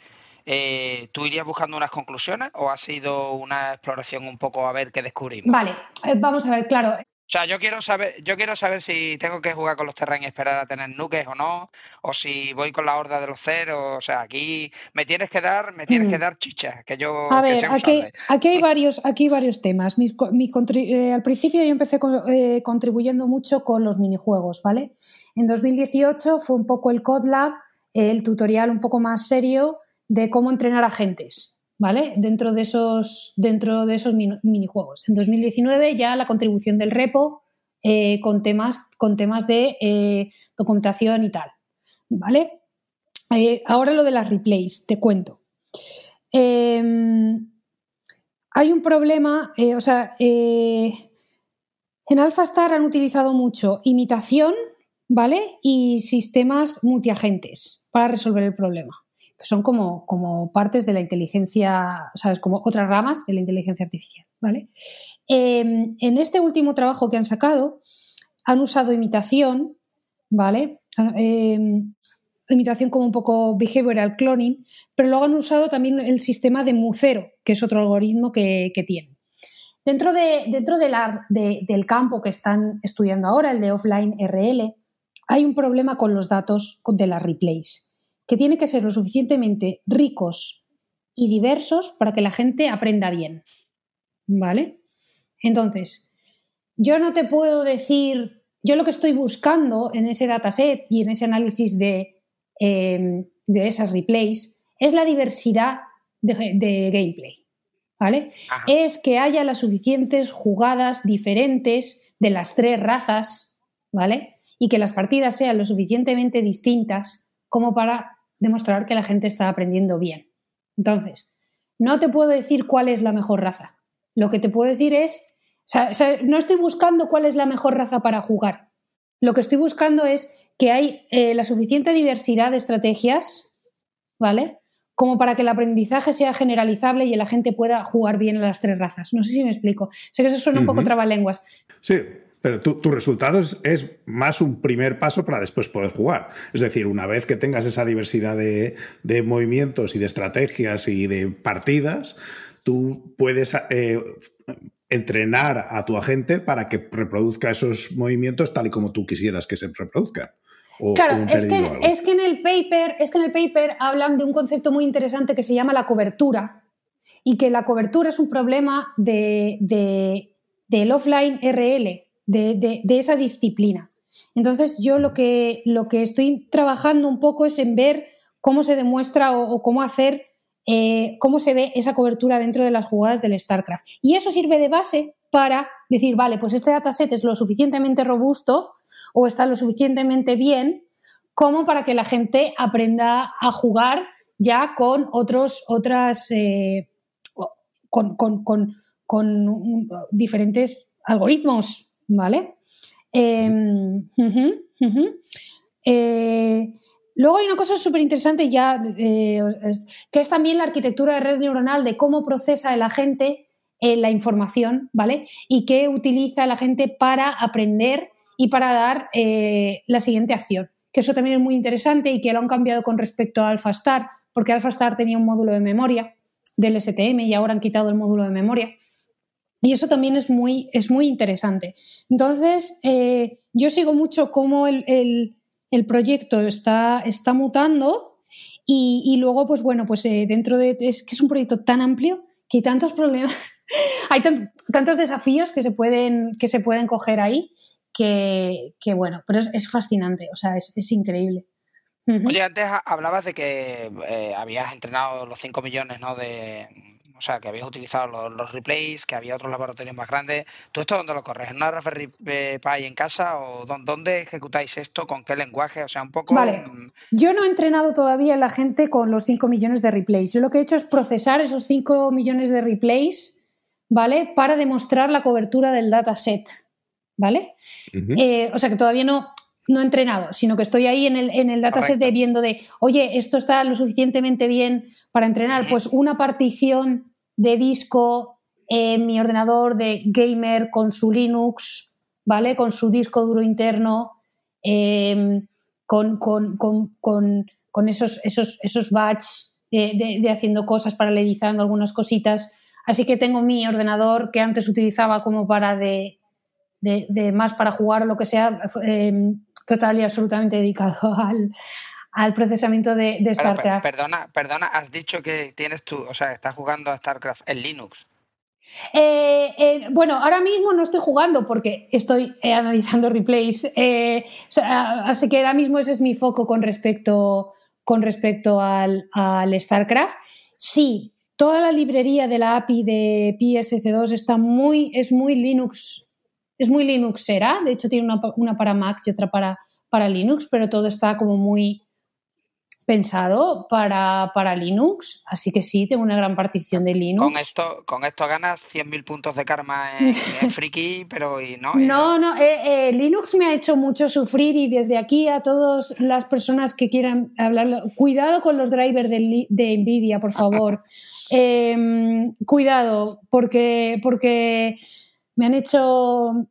eh, ¿tú irías buscando unas conclusiones o ha sido una exploración un poco a ver qué descubrimos? Vale, eh, vamos a ver, claro. O sea, yo quiero saber, yo quiero saber si tengo que jugar con los Terran y esperar a tener nuques o no, o si voy con la horda de los ceros. O sea, aquí me tienes que dar, me tienes que mm. dar chicha, que yo. A ver, aquí, aquí, hay varios, aquí varios temas. Eh, al principio yo empecé eh, contribuyendo mucho con los minijuegos, ¿vale? En 2018 fue un poco el CodLab, el tutorial un poco más serio de cómo entrenar agentes. ¿Vale? Dentro de esos, minijuegos. En 2019 ya la contribución del repo eh, con, temas, con temas de eh, documentación y tal, ¿vale? Eh, ahora lo de las replays, te cuento. Em, hay un problema, o sea, en AlphaStar han utilizado mucho imitación, ¿vale? Y sistemas multiagentes para resolver el problema son como, como partes de la inteligencia, ¿sabes? Como otras ramas de la inteligencia artificial, ¿vale? Em, en este último trabajo que han sacado, han usado imitación, ¿vale? Em, imitación como un poco behavioral cloning, pero luego han usado también el sistema de Mucero, que es otro algoritmo que, que tienen. Dentro, de, dentro del campo que están estudiando ahora, el de offline RL, hay un problema con los datos de las replays, que tiene que ser lo suficientemente ricos y diversos para que la gente aprenda bien. ¿Vale? Entonces, yo no te puedo decir, yo lo que estoy buscando en ese dataset y en ese análisis de, em, de esas replays es la diversidad de gameplay. ¿vale? Es que haya las suficientes jugadas diferentes de las tres razas, ¿vale? Y que las partidas sean lo suficientemente distintas como para demostrar que la gente está aprendiendo bien. Entonces, no te puedo decir cuál es la mejor raza. Lo que te puedo decir es, no estoy buscando cuál es la mejor raza para jugar. Lo que estoy buscando es que hay eh, la suficiente diversidad de estrategias, ¿vale? como para que el aprendizaje sea generalizable y la gente pueda jugar bien a las tres razas. No sé si me explico. Sé que eso suena un poco trabalenguas. Sí, pero tu, resultado es, más un primer paso para después poder jugar. Es decir, una vez que tengas esa diversidad de, movimientos y de estrategias y de partidas, tú puedes eh, entrenar a tu agente para que reproduzca esos movimientos tal y como tú quisieras que se reproduzcan. Claro, es que, es que, en el paper, es que en el paper hablan de un concepto muy interesante que se llama la cobertura y que la cobertura es un problema de, del offline RL, de, esa disciplina. Entonces yo lo que, lo que estoy trabajando un poco es en ver cómo se demuestra o, cómo hacer, eh, cómo se ve esa cobertura dentro de las jugadas del StarCraft. Y eso sirve de base para decir, vale, pues este dataset es lo suficientemente robusto o está lo suficientemente bien como para que la gente aprenda a jugar ya con otros, otras, eh, con, diferentes algoritmos, ¿vale? Em, eh, luego hay una cosa súper interesante ya, eh, que es también la arquitectura de red neuronal, de cómo procesa el agente la información, ¿vale? Y qué utiliza la gente para aprender y para dar eh, la siguiente acción. Que eso también es muy interesante y que lo han cambiado con respecto a AlphaStar, porque AlphaStar tenía un módulo de memoria del STM y ahora han quitado el módulo de memoria. Y eso también es muy, es muy interesante. Entonces, eh, yo sigo mucho cómo el, proyecto está, está mutando y, luego, pues bueno, pues eh, dentro de... Es que es un proyecto tan amplio que hay tantos problemas, (laughs) hay tantos desafíos que se pueden, que se pueden coger ahí que, bueno, pero es, fascinante, o sea, es, increíble. Oye, antes hablabas de que eh, habías entrenado los 5 millones, ¿no? De, sea, que habías utilizado los, replays, que había otros laboratorios más grandes. ¿Tú esto dónde lo corres? ¿En una Raspberry Pi en casa? ¿O dónde ejecutáis esto? ¿Con qué lenguaje? O sea, un poco... Vale. Yo no he entrenado todavía a la gente con los 5 millones de replays. Yo lo que he hecho es procesar esos 5 millones de replays, ¿vale? Para demostrar la cobertura del dataset. ¿vale? Eh, o sea que todavía no, no he entrenado, sino que estoy ahí en el, en el dataset de viendo de, oye, esto está lo suficientemente bien para entrenar, pues una partición de disco en mi ordenador de gamer con su Linux, ¿vale? Con su disco duro interno, em, con, esos, esos, esos batch de, de, haciendo cosas, paralelizando algunas cositas. Así que tengo mi ordenador que antes utilizaba como para de, de, más para jugar o lo que sea, em, total y absolutamente dedicado (laughs) al, procesamiento de, StarCraft. Perdona, perdona, has dicho que tienes tú, o sea, estás jugando a StarCraft en Linux. Eh, eh, bueno, ahora mismo no estoy jugando porque estoy eh, analizando replays, así que ahora mismo ese es mi foco con respecto, con respecto al, al, StarCraft. Sí, toda la librería de la API de PSC2 está muy, es muy Linux es muy Linuxera, de hecho tiene una, para Mac y otra para, para Linux, pero todo está como muy, pensado para, para, Linux, así que sí, tengo una gran partición de Linux. Con esto, con esto ganas 100.000 puntos de karma en, (laughs) en Friki, pero y no. no, no, eh, eh, Linux me ha hecho mucho sufrir y desde aquí a todas las personas que quieran hablar, cuidado con los drivers de, de Nvidia, por favor. (laughs) Em, cuidado, porque, porque me han hecho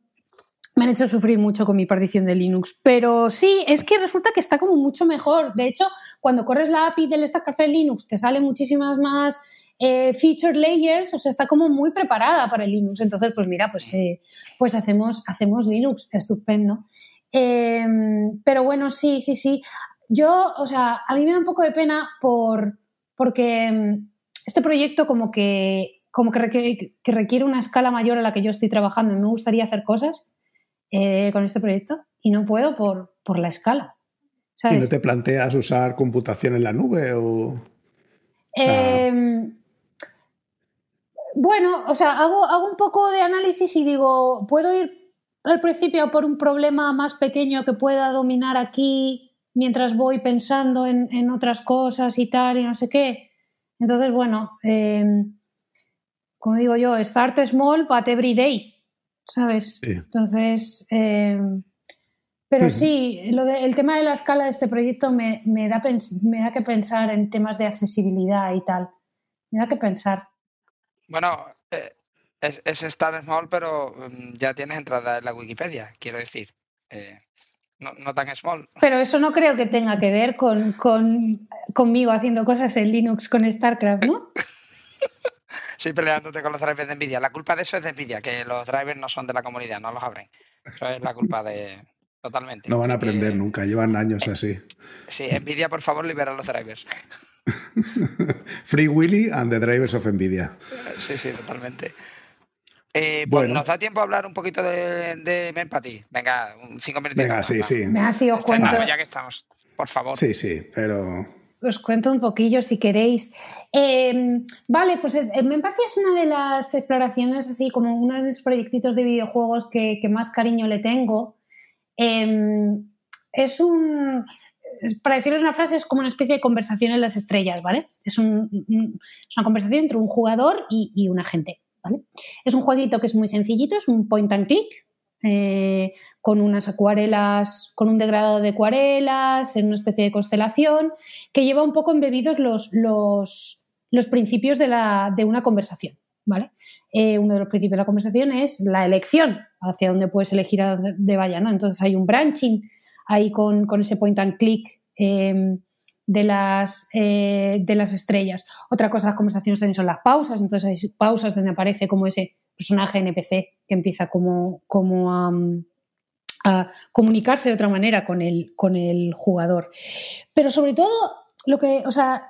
me han hecho sufrir mucho con mi partición de Linux. Pero sí, es que resulta que está como mucho mejor. De hecho, cuando corres la API del Stack Café Linux, te salen muchísimas más eh, feature layers, o sea, está como muy preparada para el Linux. Entonces, pues mira, pues, eh, pues hacemos, hacemos Linux, estupendo. Em, pero bueno, sí, sí, sí. Yo, o sea, a mí me da un poco de pena por, porque em, este proyecto como que, como que requiere, que requiere una escala mayor a la que yo estoy trabajando me gustaría hacer cosas eh, con este proyecto y no puedo por, por la escala. ¿Y no te planteas usar computación en la nube o...? Em, bueno, o sea, hago, hago un poco de análisis y digo, ¿puedo ir al principio por un problema más pequeño que pueda dominar aquí mientras voy pensando en, en otras cosas y tal y no sé qué? Entonces, bueno, em, como digo yo, start small but every day. ¿sabes? Entonces, eh, pero sí, lo el tema de la escala de este proyecto me, da, me da que pensar en temas de accesibilidad y tal. Me da que pensar. Bueno, eh, es, es Start Small, pero mm, ya tienes entrada en la Wikipedia, quiero decir. Eh, no, tan small. Pero eso no creo que tenga que ver con, con conmigo haciendo cosas en Linux con StarCraft, ¿no? (laughs) Sí, peleándote con los drivers de Nvidia. La culpa de eso es de Nvidia, que los drivers no son de la comunidad, no los abren. Eso es la culpa de. Totalmente. No van a aprender nunca, llevan años así. Sí, Nvidia, por favor, libera los drivers. (laughs) Free Willy and the drivers of Nvidia. Sí, sí, totalmente. Eh, pues nos da tiempo a hablar un poquito de, de Empathy. Venga, cinco minutos. Venga, sí, sí. Me ha sido cuento. ya que estamos, por favor. Sí, sí, pero os cuento un poquillo si queréis. Em, vale, pues Empathy es una de las exploraciones, así como uno de los proyectitos de videojuegos que, más cariño le tengo. Em, es un. Para decirles una frase, es como una especie de conversación en las estrellas, ¿vale? Es, una conversación entre un jugador y, y un agente, ¿vale? Es un jueguito que es muy sencillito, es un point and click, eh, con unas acuarelas, con un degradado de acuarelas, en una especie de constelación, que lleva un poco embebidos los, los, los principios de, la, de, una conversación. ¿vale? Eh, uno de los principios de la conversación es la elección, hacia dónde puedes elegir a dónde vaya. ¿no? Entonces hay un branching ahí con, con ese point and click. Em, de las, eh, de las estrellas. Otra cosa, las conversaciones también son las pausas, entonces hay pausas donde aparece como ese personaje NPC que empieza como, como a, comunicarse de otra manera con el, con el jugador. Pero sobre todo, lo que, o sea,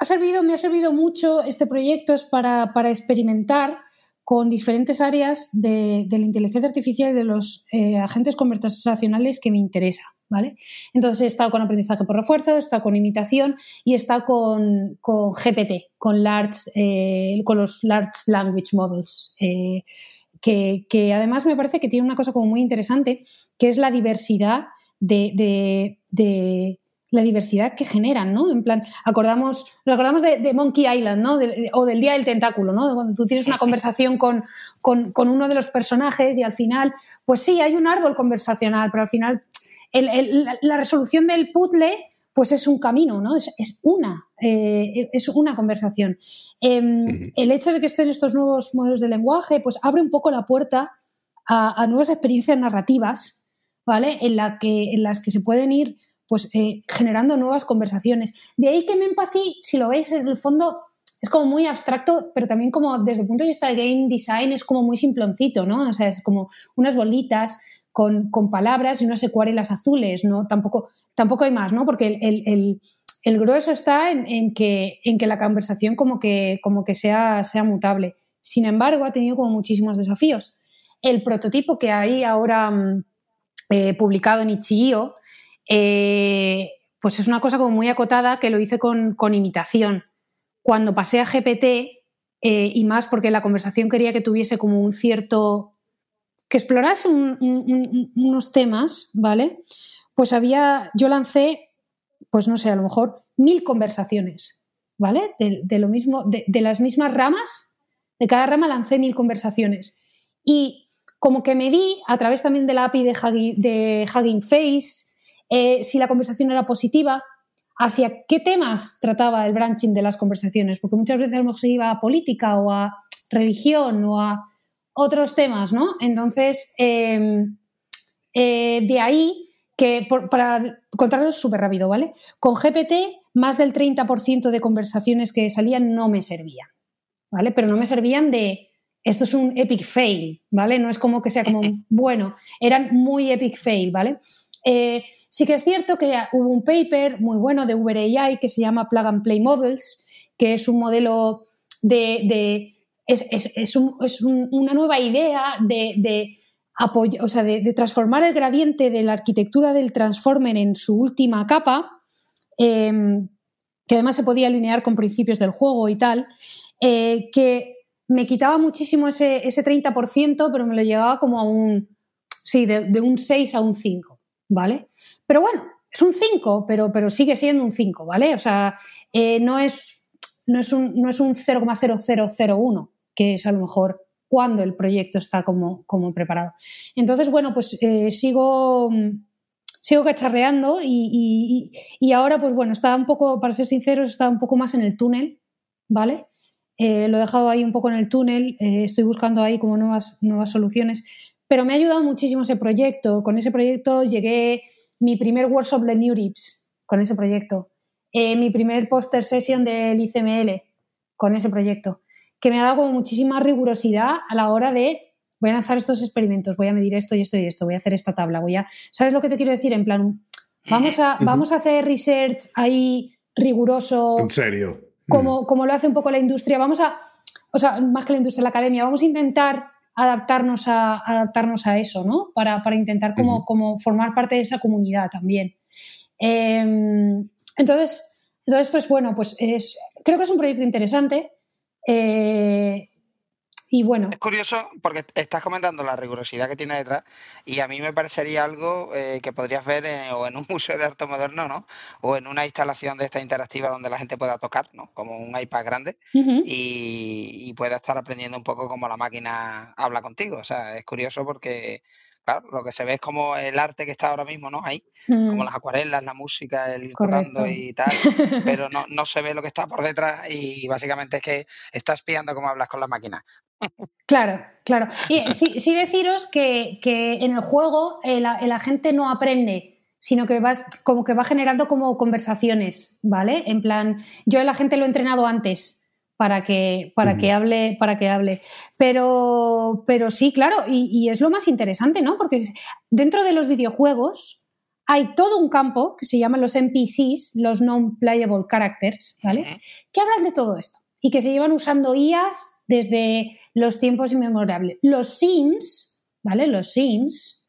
ha servido, me ha servido mucho este proyecto es para, para experimentar con diferentes áreas de, la inteligencia artificial y de los eh, agentes conversacionales que me interesa. ¿vale? Entonces he estado con aprendizaje por refuerzo, he estado con imitación y he estado con, GPT, con, large, eh, con los Large Language Models. Eh, que, además me parece que tiene una cosa como muy interesante, que es la diversidad de la diversidad que generan, ¿no? En plan, acordamos, nos acordamos de, Monkey Island, ¿no? o del Día del Tentáculo, ¿no? De cuando tú tienes una (laughs) conversación con, con, uno de los personajes y al final, pues sí, hay un árbol conversacional, pero al final la, resolución del puzzle pues es un camino, ¿no? Es, una, eh, es una conversación. Em, el hecho de que estén estos nuevos modelos de lenguaje, pues abre un poco la puerta a, nuevas experiencias narrativas, ¿vale? En, la que, en las que se pueden ir pues eh, generando nuevas conversaciones. De ahí que Empathy, si lo veis, en el fondo es como muy abstracto, pero también como desde el punto de vista de game design es como muy simploncito, ¿no? O sea, es como unas bolitas con, palabras y unas acuarelas azules, ¿no? Tampoco, tampoco hay más, ¿no? Porque el, grueso está en, que, en que la conversación como que, como que sea, sea mutable. Sin embargo, ha tenido como muchísimos desafíos. El prototipo que hay ahora mm, eh, publicado en Itch.io eh, pues es una cosa como muy acotada que lo hice con, imitación. Cuando pasé a GPT, eh, y más porque la conversación quería que tuviese como un cierto, que explorase unos temas, ¿vale? Pues había, yo lancé, pues no sé, a lo mejor mil conversaciones, ¿vale? De, lo mismo, de, las mismas ramas, de cada rama lancé mil conversaciones. Y como que me di, a través también de la API de de Hugging Face, eh, si la conversación era positiva, hacia qué temas trataba el branching de las conversaciones, porque muchas veces a lo mejor se iba a política o a religión o a otros temas, ¿no? Entonces, em, eh, de ahí que, para contarlo súper rápido, ¿vale? Con GPT, más del 30% de conversaciones que salían no me servían, ¿vale? Pero no me servían de, esto es un epic fail, ¿vale? No es como que sea como, (laughs) bueno, eran muy epic fail, ¿vale? Eh, sí que es cierto que hubo un paper muy bueno de Uber AI que se llama Plug and Play Models, que es un modelo de es, una nueva idea de, o sea, de, transformar el gradiente de la arquitectura del transformer en su última capa, em, que además se podía alinear con principios del juego y tal, eh, que me quitaba muchísimo ese, ese 30%, pero me lo llevaba como a un, sí, de, un 6 a un 5, ¿vale? Pero bueno, es un 5, pero, pero sigue siendo un 5, ¿vale? O sea, eh, no es no es un, no un 0,0001, que es a lo mejor cuando el proyecto está como, como preparado. Entonces, bueno, pues eh, sigo, sigo cacharreando y, ahora, pues bueno, está un poco, para ser sinceros, está un poco más en el túnel, ¿vale? Eh, lo he dejado ahí un poco en el túnel, estoy buscando ahí como nuevas, nuevas soluciones, pero me ha ayudado muchísimo ese proyecto. Con ese proyecto llegué mi primer workshop de New Rips, con ese proyecto, mi primer poster session del ICML, con ese proyecto que me ha dado como muchísima rigurosidad a la hora de voy a lanzar estos experimentos, voy a medir esto y esto y esto, voy a hacer esta tabla, voy a... ¿Sabes lo que te quiero decir? En plan, vamos a, vamos a hacer research ahí riguroso. En serio. Como, como lo hace un poco la industria. Vamos a, o sea, más que la industria, la academia, vamos a intentar adaptarnos a, adaptarnos a eso, ¿no? Para, intentar como, como, formar parte de esa comunidad también. Em, entonces, entonces, pues bueno, pues es, creo que es un proyecto interesante. Eh, y bueno. Es curioso porque estás comentando la rigurosidad que tiene detrás y a mí me parecería algo eh, que podrías ver o en un (laughs) museo de arte moderno, ¿no? O en una instalación de esta interactiva donde la gente pueda tocar, ¿no? Como un iPad grande y, y pueda estar aprendiendo un poco cómo la máquina habla contigo. O sea, es curioso porque claro, lo que se ve es como el arte que está ahora mismo, ¿no? Ahí, como mm. las acuarelas, la música, el ir y tal, pero (laughs) no, no se ve lo que está por detrás y básicamente es que estás espiando cómo hablas con la máquina. Claro, claro. Y (laughs) sí, deciros que, en el juego el, agente no aprende, sino que vas como que va generando como conversaciones, ¿vale? En plan, yo el agente lo he entrenado antes para que, para que hable, para que hable. Pero, pero sí, claro, y, es lo más interesante, ¿no? Porque dentro de los videojuegos hay todo un campo que se llama los NPCs, los Non-Playable Characters, ¿vale? Que hablan de todo esto y que se llevan usando IAS desde los tiempos inmemorables. Los Sims, ¿vale? Los Sims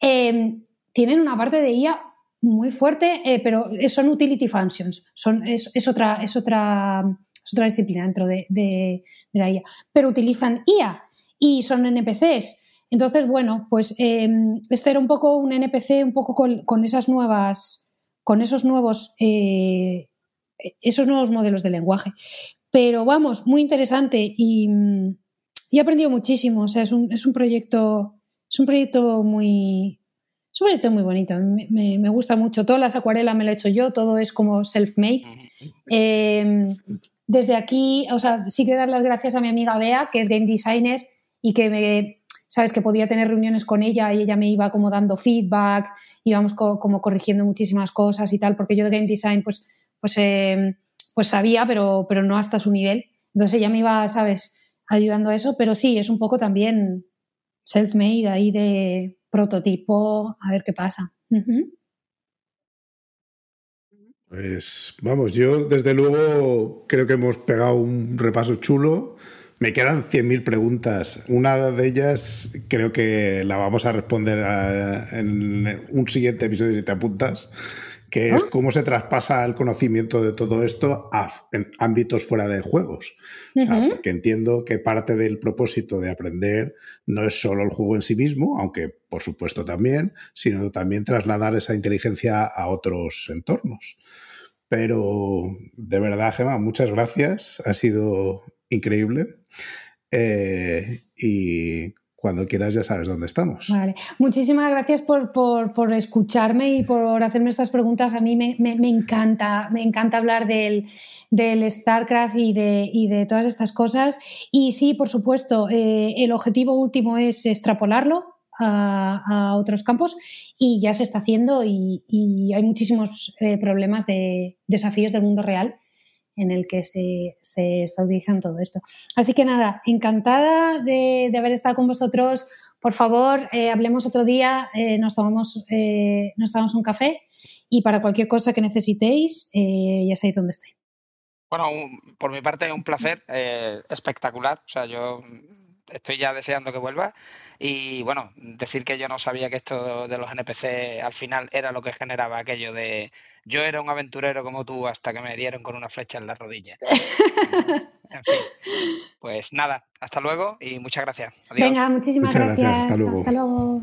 em, tienen una parte de IA muy fuerte, eh, pero son utility functions, son, es, otra, es otra es otra disciplina dentro de, la IA, pero utilizan IA y son NPCs. Entonces, bueno, pues em, este era un poco un NPC, un poco con, esas nuevas, con esos nuevos, eh, esos nuevos modelos de lenguaje. Pero vamos, muy interesante y, he aprendido muchísimo. O sea, es un, proyecto, es un proyecto muy, es un proyecto muy bonito, me, me, gusta mucho. Todas las acuarelas me lo he hecho yo, todo es como self-made desde aquí, o sea, sí que dar las gracias a mi amiga Bea, que es game designer y que me, sabes, que podía tener reuniones con ella y ella me iba como dando feedback, íbamos como corrigiendo muchísimas cosas y tal, porque yo de game design pues, pues, em, pues sabía, pero, pero no hasta su nivel. Entonces ella me iba, sabes, ayudando a eso, pero sí, es un poco también self-made ahí de prototipo, a ver qué pasa. Pues vamos, yo desde luego creo que hemos pegado un repaso chulo. Me quedan 100.000 preguntas. Una de ellas creo que la vamos a responder en un siguiente episodio si te apuntas que es cómo se traspasa el conocimiento de todo esto a ámbitos fuera de juegos. porque entiendo que parte del propósito de aprender no es solo el juego en sí mismo, aunque por supuesto también, sino también trasladar esa inteligencia a otros entornos. Pero de verdad, Gemma, muchas gracias. Ha sido increíble. Eh, y cuando quieras ya sabes dónde estamos. Vale. Muchísimas gracias por, por, escucharme y por hacerme estas preguntas. A mí me, me, encanta, me encanta hablar del, del StarCraft y de, y de, todas estas cosas. Y sí, por supuesto, eh, el objetivo último es extrapolarlo a, otros campos y ya se está haciendo y, hay muchísimos eh, problemas de desafíos del mundo real en el que se, está utilizando todo esto. Así que nada, encantada de, haber estado con vosotros. Por favor, eh, hablemos otro día, eh, nos, tomamos, nos tomamos un café y para cualquier cosa que necesitéis, ya sabéis dónde estoy. Bueno, por mi parte, un placer espectacular. O sea, yo estoy ya deseando que vuelva. Y bueno, decir que yo no sabía que esto de los NPC al final era lo que generaba aquello de yo era un aventurero como tú hasta que me dieron con una flecha en la rodilla. (laughs) en fin, pues nada, hasta luego y muchas gracias. Venga, muchísimas gracias. Hasta luego.